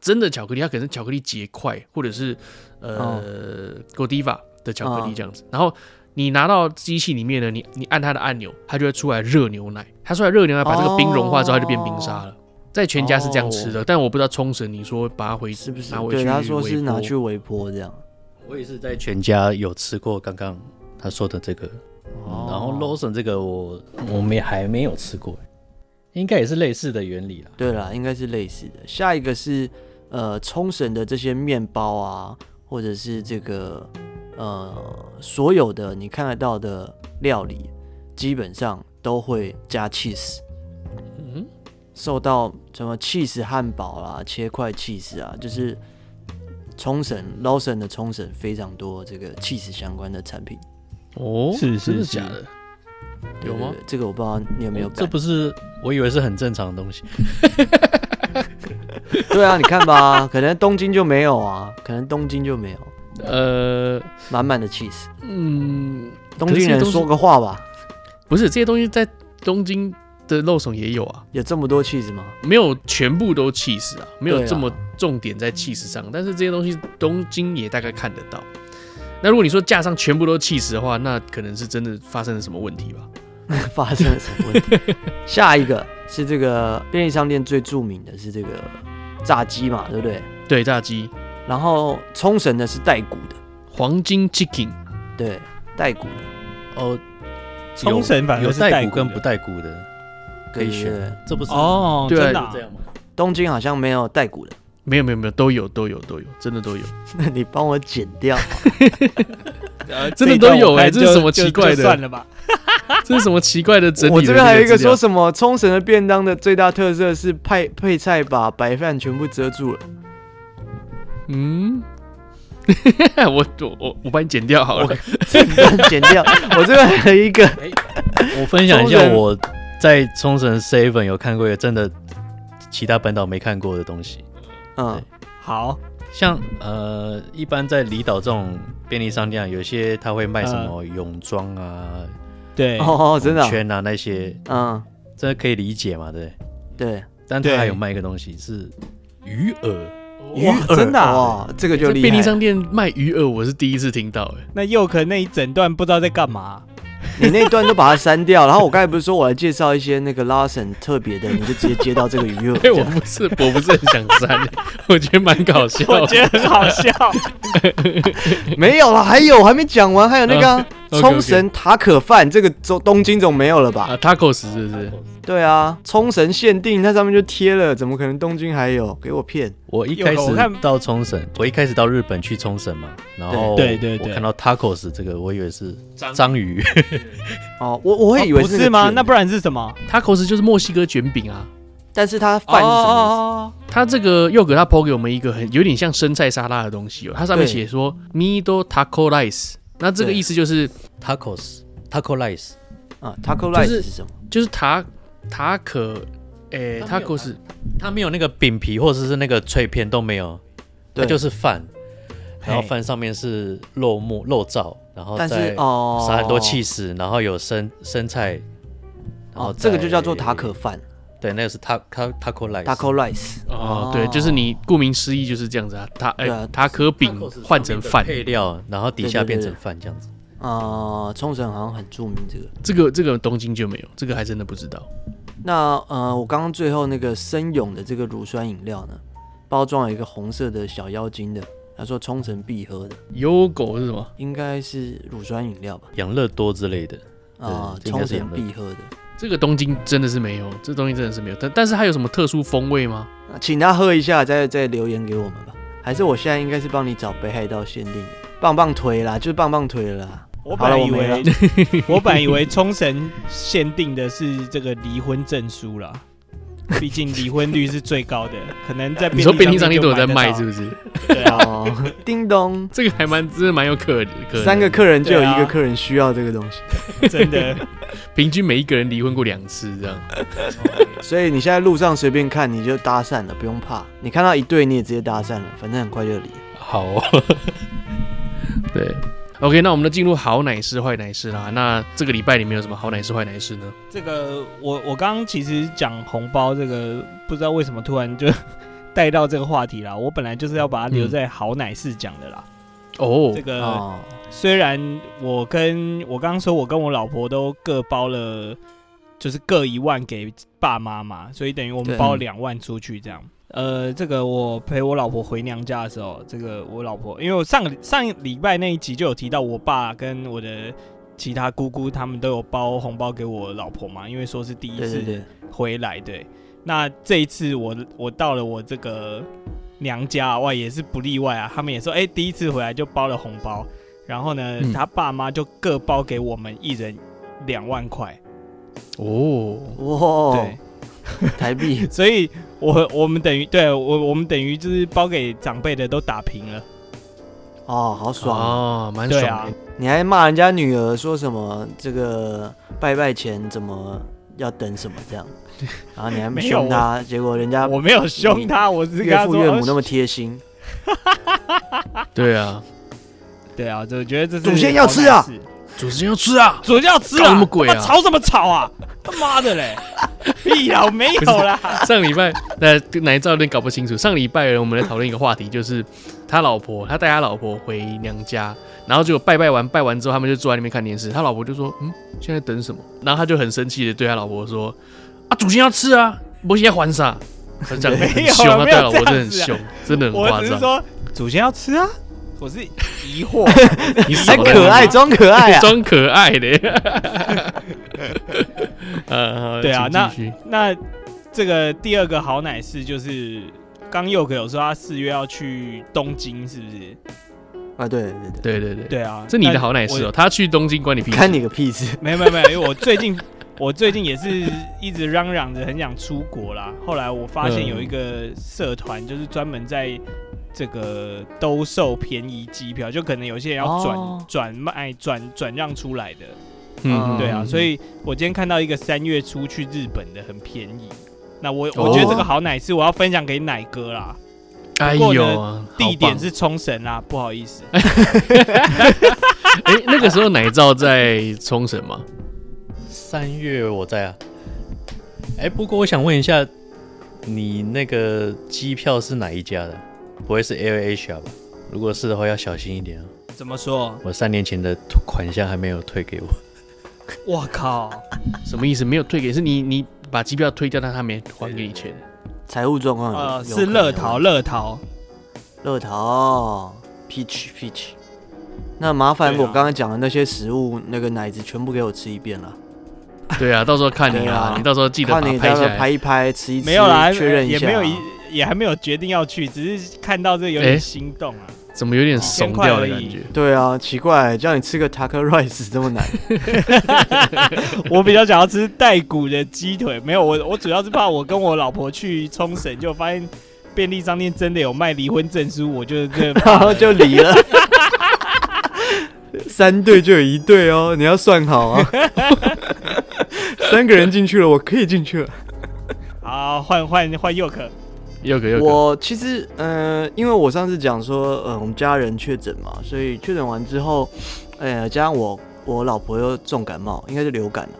真的巧克力，它可能是巧克力结块，或者是呃 Godiva 的巧克力这样子，然后。你拿到机器里面呢，你你按它的按钮，它就会出来热牛奶。它出来热牛奶，把这个冰融化之后，它就变冰沙了。在全家是这样吃的，但我不知道冲绳，你说把它回是不是拿回去？对，他说是拿去微波这样。我也是在全家有吃过刚刚他说的这个，然后 Lawson 这个我我们也还没有吃过，应该也是类似的原理啦。对啦，应该是类似的。下一个是呃冲绳的这些面包啊，或者是这个。呃，所有的你看得到的料理，基本上都会加 cheese。嗯，受到什么 cheese 汉堡啦、切块 cheese 啊，就是冲绳 Lawson 的冲绳非常多这个 cheese 相关的产品。哦，是是假的？有吗？这个我不知道你有没有。这不是，我以为是很正常的东西。对啊，你看吧，可能东京就没有啊，可能东京就没有。呃，满满的 cheese。嗯，东京人说个话吧。不是这些东西在东京的肉松也有啊？有这么多 cheese 吗？没有，全部都 cheese 啊，没有这么重点在 cheese 上。但是这些东西东京也大概看得到。那如果你说架上全部都 cheese 的话，那可能是真的发生了什么问题吧？发生了什么问题？下一个是这个便利商店最著名的是这个炸鸡嘛，对不对？对，炸鸡。然后冲绳的是带骨的黄金 chicken，对，带骨的哦。冲绳版有带骨跟不带骨的可以选，这不是哦？真的这样吗？东京好像没有带骨的，没有没有没有，都有都有都有，真的都有。那你帮我剪掉，真的都有哎，这是什么奇怪的？算了吧。这是什么奇怪的整理的？我这边还有一个说什么冲绳的便当的最大特色是配配菜把白饭全部遮住了。嗯，我我我我帮你剪掉好了，剪掉。我这边还有一个，我分享一下我在冲绳 Seven 有看过一个真的其他本岛没看过的东西。嗯，好。像呃，一般在离岛这种便利商店，有些他会卖什么泳装啊，对。哦，真的圈啊那些，嗯，这可以理解嘛，对对。但他还有卖一个东西是鱼饵。鱼饵。真的哇，这个就厉害。便利商店卖鱼饵，我是第一次听到哎。那又可那一整段不知道在干嘛，你那一段都把它删掉。然后我刚才不是说我来介绍一些那个 Lawson 特别的，你就直接接到这个鱼饵。哎，我不是，我不是很想删，我觉得蛮搞笑。我觉得很好笑。没有了，还有还没讲完，还有那个冲绳塔可饭，这个东东京总没有了吧？啊，Tacos 是不是？对啊，冲绳限定，它上面就贴了，怎么可能东京还有？给我骗！我一开始到冲绳，我一开始到日本去冲绳嘛，然后对对对，我看到 tacos 这个，我以为是章鱼。哦，我我会以为是吗？那不然是什么？tacos 就是墨西哥卷饼啊，但是它饭是什么？它这个又给它抛给我们一个很有点像生菜沙拉的东西哦，它上面写说 mido taco rice，那这个意思就是 tacos taco rice 啊，taco rice 是什么？就是塔。塔可，诶，，tacos 它没有那个饼皮或者是那个脆片都没有，它就是饭，然后饭上面是肉末肉燥，然后再撒很多起司，然后有生生菜，然后这个就叫做塔可饭，对，那个是塔塔塔可 rice，哦，对，就是你顾名思义就是这样子啊，塔哎塔可饼换成饭配料，然后底下变成饭这样子。啊，冲绳好像很著名这个，这个这个东京就没有，这个还真的不知道。那呃，我刚刚最后那个森永的这个乳酸饮料呢，包装有一个红色的小妖精的，他说冲绳必喝的。优狗是什么？应该是乳酸饮料吧？养乐多之类的啊，冲绳必喝的。这个东京真的是没有，这东西真的是没有。但但是它有什么特殊风味吗？请他喝一下，再再留言给我们吧。还是我现在应该是帮你找北海道限定的棒棒腿啦，就是棒棒腿了啦。我本来以为，我本来以为冲绳限定的是这个离婚证书啦，毕竟离婚率是最高的，可能在你说便利商店都有在卖，是不是？对啊，叮咚，这个还蛮真的蛮有可可，三个客人就有一个客人需要这个东西，真的，平均每一个人离婚过两次这样，所以你现在路上随便看你就搭讪了，不用怕，你看到一对你也直接搭讪了，反正很快就离。好，对。OK，那我们就进入好奶师坏奶师啦。那这个礼拜里面有什么好奶师坏奶师呢？这个我我刚刚其实讲红包这个，不知道为什么突然就 带到这个话题啦。我本来就是要把它留在好奶师讲的啦。哦、嗯，这个、哦、虽然我跟我刚刚说我跟我老婆都各包了，就是各一万给爸妈嘛，所以等于我们包两万出去这样。呃，这个我陪我老婆回娘家的时候，这个我老婆，因为我上个上礼拜那一集就有提到，我爸跟我的其他姑姑他们都有包红包给我老婆嘛，因为说是第一次回来，对。那这一次我我到了我这个娘家，哇，也是不例外啊，他们也说，哎，第一次回来就包了红包，然后呢，嗯、他爸妈就各包给我们一人两万块。哦，哇，对。台币，所以我我们等于对我我们等于就是包给长辈的都打平了。哦，好爽哦，蛮爽的。啊、你还骂人家女儿说什么？这个拜拜前怎么要等什么这样？然后你还没凶他，结果人家我没有凶他，我是岳父岳母那么贴心。对啊，对啊，就觉得这是祖先要吃啊。祖先要吃啊！祖先要吃啊！搞什么鬼啊？吵什么吵啊？他妈的嘞！屁呀，我没有啦。上礼拜那哪一招有点搞不清楚。上礼拜我们来讨论一个话题，就是他老婆，他带他老婆回娘家，然后结果拜拜完，拜完之后，他们就坐在那边看电视。他老婆就说：“嗯，现在等什么？”然后他就很生气的对他老婆说：“啊，祖先要吃啊，我现在还啥？”他讲很凶，他对老婆真的很凶，真的很夸张。我只是说祖先要吃啊。我是 疑惑，你还可爱，装可爱啊，装可爱的。呃，对啊，那那这个第二个好奶事就是刚佑可有说他四月要去东京，是不是？啊，对对对对对对对啊，这你的好奶师哦，他去东京关你屁事？看你个屁事！没有没有没有，因为我最近 我最近也是一直嚷嚷着很想出国啦。后来我发现有一个社团，就是专门在这个兜售便宜机票，就可能有些人要转转卖转转让出来的。嗯，对啊，所以我今天看到一个三月初去日本的很便宜。那我我觉得这个好奶是我要分享给奶哥啦。哎呦，地点是冲绳啦，不好意思。哎，那个时候奶罩在冲绳吗？三月我在啊。哎，不过我想问一下，你那个机票是哪一家的？不会是 AirAsia 吧？如果是的话，要小心一点啊。怎么说？我三年前的款项还没有退给我。我靠，什么意思？没有退给？是你你把机票退掉，但他没还给你钱？财务状况呃是乐淘乐淘乐淘 peach peach，那麻烦我刚刚讲的那些食物，那个奶子全部给我吃一遍了。对啊，到时候看你啊，你到时候记得把它拍下来，拍一拍，吃一吃，没有啦，确认一下，也没有一也还没有决定要去，只是看到这有点心动啊。怎么有点怂掉的感觉？对啊，奇怪，叫你吃个 taco rice 这么难。我比较想要吃带骨的鸡腿，没有我，我主要是怕我跟我老婆去冲绳，就发现便利商店真的有卖离婚证书，我就这，然后就离了。三对就有一对哦，你要算好啊。三个人进去了，我可以进去了。好，换换换佑可。又个又，我其实，呃，因为我上次讲说，呃，我们家人确诊嘛，所以确诊完之后，呃，加上我我老婆又重感冒，应该是流感了。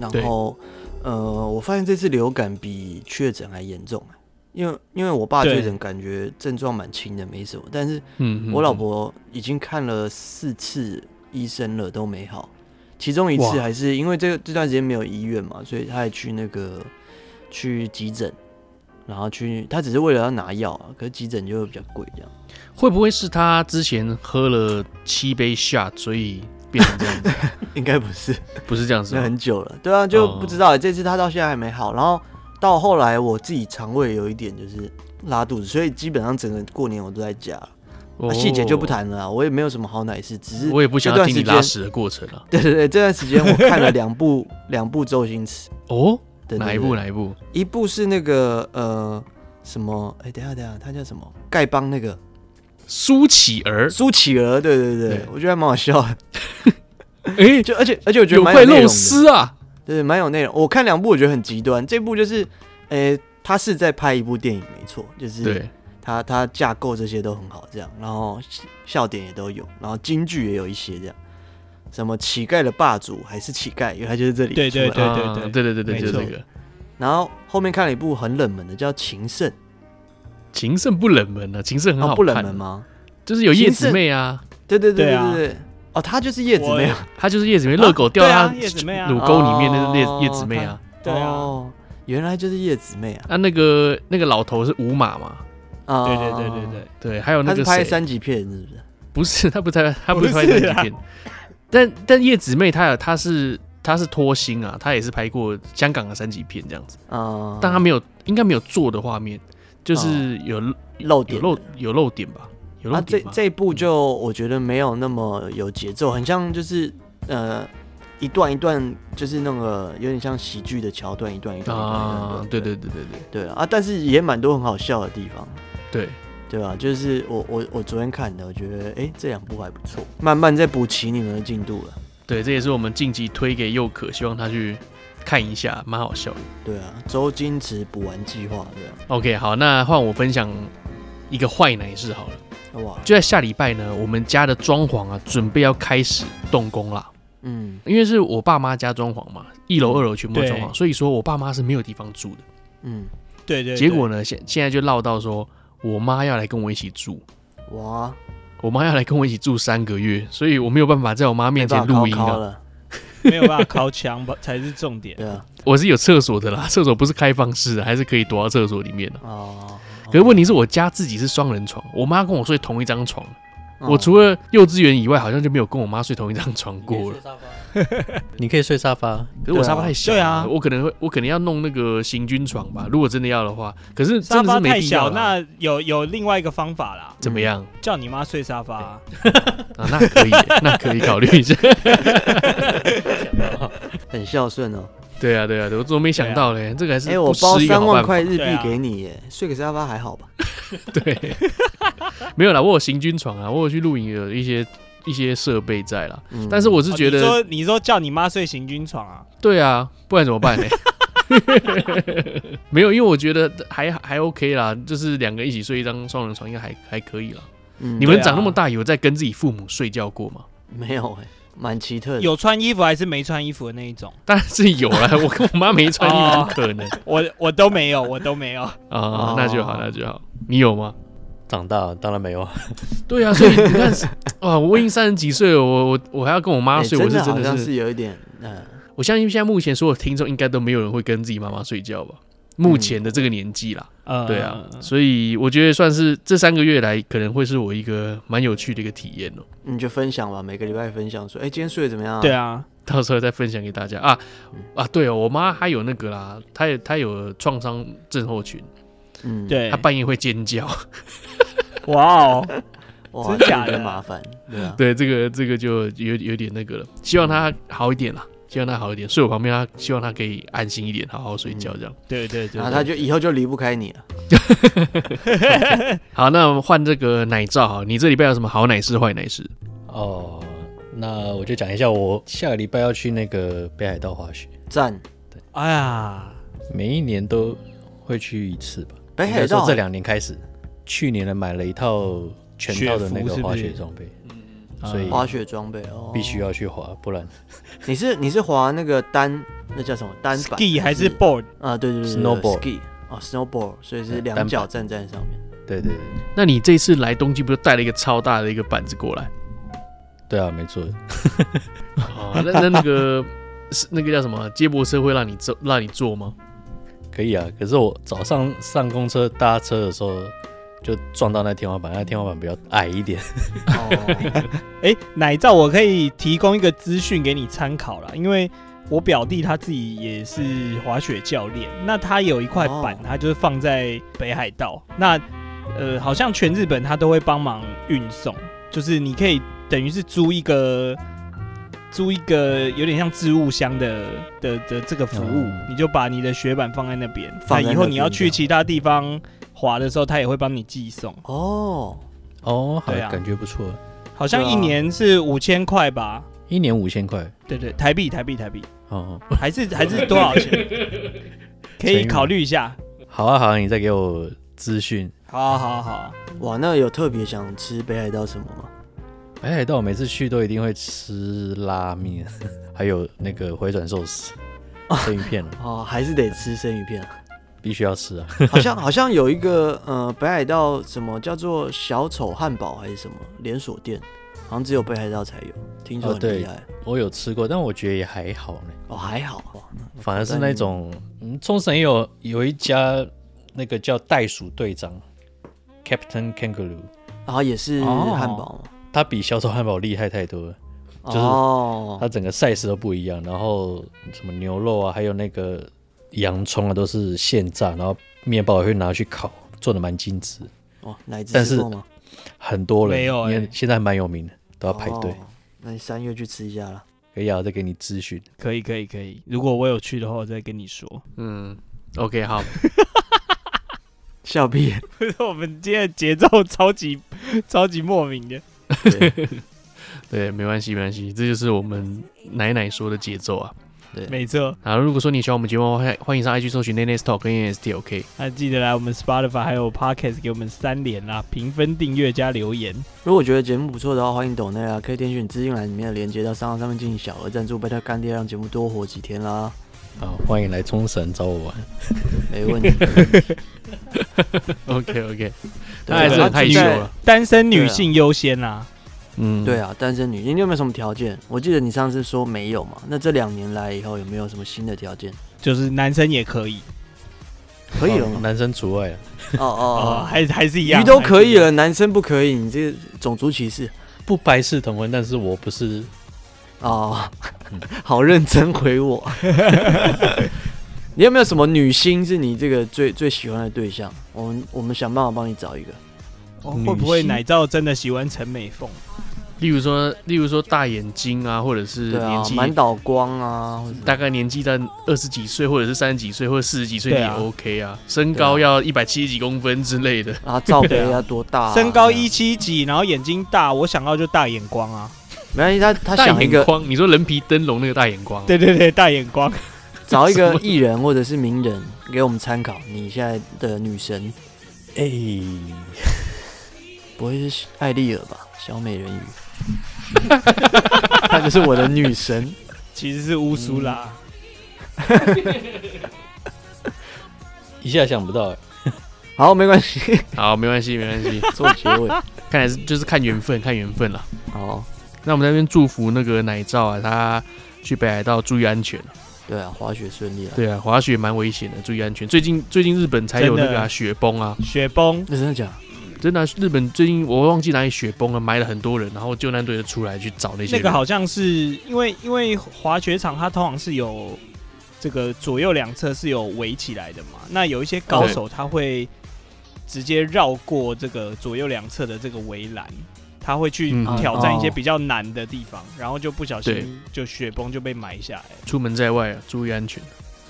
然后，呃，我发现这次流感比确诊还严重，因为因为我爸确诊，感觉症状蛮轻的，没什么，但是，我老婆已经看了四次医生了，都没好。其中一次还是因为这个这段时间没有医院嘛，所以他还去那个去急诊。然后去，他只是为了要拿药啊，可是急诊就会比较贵，这样会不会是他之前喝了七杯 shot，所以变成这样子？应该不是，不是这样子，那很久了，对啊，就不知道。哦、这次他到现在还没好，然后到后来我自己肠胃有一点就是拉肚子，所以基本上整个过年我都在家。细节就不谈了，我也没有什么好奶事，只是我也不想听你拉屎的过程了。对对对，这段时间我看了两部两部周星驰哦。哪一部？哪一部？一部是那个呃什么？哎、欸，等下等下，他叫什么？丐帮那个苏乞儿，苏乞儿，对对对，对我觉得还蛮好笑的。哎、欸，就而且而且我觉得蛮有内容的啊，对，蛮有内容。我看两部，我觉得很极端。这部就是，哎、欸，他是在拍一部电影，没错，就是对他他架构这些都很好，这样，然后笑点也都有，然后京剧也有一些这样。什么乞丐的霸主还是乞丐？原来就是这里。对对对对对、啊、对对对对，就是这个。然后后面看了一部很冷门的，叫《情圣》。情圣不冷门啊，情圣很好看。不冷门吗？就是有叶子妹啊。对对对对对对。哦，她就是叶子妹，啊，她就是叶子妹。热狗掉他叶子妹啊，乳沟里面那个叶叶子妹啊。对啊，原来就是叶子妹啊。啊，那个那个老头是五马嘛？啊，对对对对对对，还有那个拍三级片是不是？不是，他不拍，他不是拍三级片。但但叶子妹她有她是她是脱星啊，她也是拍过香港的三级片这样子啊，但她没有应该没有做的画面，就是有漏点有漏有漏点吧，有漏点。这这一部就我觉得没有那么有节奏，很像就是呃一段一段就是那个有点像喜剧的桥段，一段一段啊，对对。对对对对。啊，但是也蛮多很好笑的地方，对。对吧？就是我我我昨天看的，我觉得哎，这两部还不错，慢慢在补齐你们的进度了。对，这也是我们近期推给佑可，希望他去看一下，蛮好笑的。对啊，周星驰补完计划对啊。OK，好，那换我分享一个坏奶事好了。哇！就在下礼拜呢，我们家的装潢啊，准备要开始动工了。嗯，因为是我爸妈家装潢嘛，一楼二楼全部装潢，所以说我爸妈是没有地方住的。嗯，对对。结果呢，现现在就闹到说。我妈要来跟我一起住，哇！我妈要来跟我一起住三个月，所以我没有办法在我妈面前录音了，没有办法靠墙吧才是重点。对啊，我是有厕所的啦，厕所不是开放式的，还是可以躲到厕所里面的。哦，可是问题是我家自己是双人床，我妈跟我睡同一张床，我除了幼稚园以外，好像就没有跟我妈睡同一张床过了。你可以睡沙发，可是我沙发太小。对啊，我可能会，我可能要弄那个行军床吧。如果真的要的话，可是沙发太小，那有有另外一个方法啦。怎么样？叫你妈睡沙发 啊？那可以，那可以考虑一下。很孝顺哦。对啊，对啊，我怎么没想到嘞？这个还是哎，我包三万块日币给你耶，睡个沙发还好吧？对，没有啦，我有行军床啊，我有去露营有一些一些设备在啦。但是我是觉得，你说你说叫你妈睡行军床啊？对啊，不然怎么办呢？没有，因为我觉得还还 OK 啦，就是两个一起睡一张双人床，应该还还可以啦。你们长那么大，有在跟自己父母睡觉过吗？没有哎。蛮奇特的，有穿衣服还是没穿衣服的那一种？当然是有了，我跟我妈没穿衣服，不可能。我我都没有，我都没有啊，那就好，那就好。你有吗？长大当然没有。对啊，所以你看，哇，我已经三十几岁了，我我我还要跟我妈睡，我是真的是有一点，嗯，我相信现在目前所有听众应该都没有人会跟自己妈妈睡觉吧。目前的这个年纪啦，嗯、对啊，所以我觉得算是这三个月来可能会是我一个蛮有趣的一个体验哦、喔。你就分享吧，每个礼拜分享说，哎、欸，今天睡得怎么样、啊？对啊，到时候再分享给大家啊啊！对哦，我妈还有那个啦，她有她有创伤症候群，嗯，对，他半夜会尖叫。哇哦，哇真假的麻烦，对啊，对这个这个就有有点那个了，希望他好一点啦。希望他好一点，睡我旁边，他希望他可以安心一点，好好睡觉，这样。嗯、对对对，然后他就以后就离不开你了。好，那我们换这个奶罩哈，你这礼拜有什么好奶事、坏奶事？哦，那我就讲一下，我下个礼拜要去那个北海道滑雪，赞。对，哎呀，每一年都会去一次吧。北海道这两年开始，去年呢买了一套全套的那个滑雪装备。所以滑雪装备哦，必须要去滑，不然 你是你是滑那个单那叫什么单板？ski 还是 board 啊？对对对，snowboard 哦，snowboard，所以是两脚站在上面。对对对，那你这次来东京不是带了一个超大的一个板子过来？对啊，没错。哦，那那那个 是那个叫什么接驳车会让你坐让你坐吗？可以啊，可是我早上上公车搭车的时候。就撞到那天花板，那天花板比较矮一点。哦，哎，奶罩我可以提供一个资讯给你参考啦，因为我表弟他自己也是滑雪教练，那他有一块板，他就是放在北海道，那呃，好像全日本他都会帮忙运送，就是你可以等于是租一个租一个有点像置物箱的的的这个服务，嗯、你就把你的雪板放在那边，那以后你要去其他地方。滑的时候，他也会帮你寄送哦哦，对啊，感觉不错。好像一年是五千块吧？一年五千块，对对，台币台币台币哦，还是还是多少钱？可以考虑一下。好啊好啊，你再给我资讯。好啊好啊好啊，哇，那有特别想吃北海道什么吗？北海道每次去都一定会吃拉面，还有那个回转寿司、生鱼片哦，还是得吃生鱼片。必须要吃啊！好像好像有一个呃北海道什么叫做小丑汉堡还是什么连锁店，好像只有北海道才有，听说很厉害。哦。我有吃过，但我觉得也还好呢。哦，还好，反而是那种嗯，冲绳也有有一家那个叫袋鼠队长 Captain Kangaroo，然后也是汉堡，它比小丑汉堡厉害太多了，就是它整个 size 都不一样，然后什么牛肉啊，还有那个。洋葱啊，都是现炸，然后面包也会拿去烤，做的蛮精致。哦，哪一次吃过吗？很多人没有、欸，因为现在蛮有名的，都要排队。哦。那你三月去吃一下啦。可以啊，我再给你咨询。可以，可以，可以。如果我有去的话，我再跟你说。嗯，OK，好。笑屁！不是，我们今天的节奏超级超级莫名的。对，对，没关系，没关系，这就是我们奶奶说的节奏啊。对，没错。好，如果说你喜欢我们节目的话，欢迎上 IG 搜寻 Nene Talk 跟 NST，OK。那记得来我们 Spotify 还有 Podcast 给我们三连啦，评分、订阅加留言。如果觉得节目不错的话，欢迎抖内啊，可以点选资讯栏里面的连接到商号上面进行小额赞助，拜托干爹让节目多活几天啦。好，欢迎来冲绳找我玩，没问题。OK OK，他还是很害羞了，单身女性优先啊。嗯，对啊，单身女性，你有没有什么条件？我记得你上次说没有嘛？那这两年来以后有没有什么新的条件？就是男生也可以。可以了吗？男生除外啊。哦哦，还还是一样，鱼都可以了，男生不可以，你这个种族歧视。不排斥同婚，但是我不是。哦，好认真回我。你有没有什么女星是你这个最最喜欢的对象？我们我们想办法帮你找一个。哦、会不会奶罩真的喜欢陈美凤？例如说，例如说大眼睛啊，或者是年纪满岛光啊，大概年纪在二十几岁，或者是三十几岁，或者四十几岁也 OK 啊。身高要一百七十几公分之类的啊，罩杯要多大？身高一七几，然后眼睛大，我想要就大眼光啊。没关系，他他想一个，你说人皮灯笼那个大眼光，对对对，大眼光。找一个艺人或者是名人给我们参考，你现在的女神，哎。不会是艾丽尔吧？小美人鱼，她就是我的女神，其实是乌苏拉。一下想不到。哎，好，没关系，好，没关系，没关系，做结尾，看来是就是看缘分，看缘分了。好，那我们在这边祝福那个奶罩啊，他去北海道注意安全。对啊，滑雪顺利啊。对啊，滑雪蛮危险的，注意安全。最近最近日本才有那个、啊、雪崩啊，雪崩，那真的假的？真的，日本最近我忘记哪里雪崩了，埋了很多人，然后救难队就出来去找那些。那个好像是因为因为滑雪场它通常是有这个左右两侧是有围起来的嘛，那有一些高手他会直接绕过这个左右两侧的这个围栏，他会去挑战一些比较难的地方，然后就不小心就雪崩就被埋下来。出门在外啊，注意安全。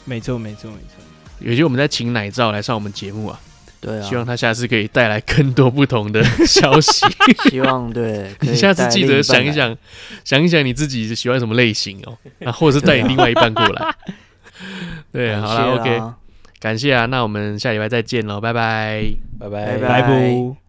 没错，没错，没错。有些我们在请奶罩来上我们节目啊。对啊，希望他下次可以带来更多不同的 消息。希望对，你下次记得想一想，想一想你自己喜欢什么类型哦，啊，或者是带你另外一半过来。对，啊，好了，OK，感谢啊，那我们下礼拜再见喽，拜拜，拜拜，拜拜。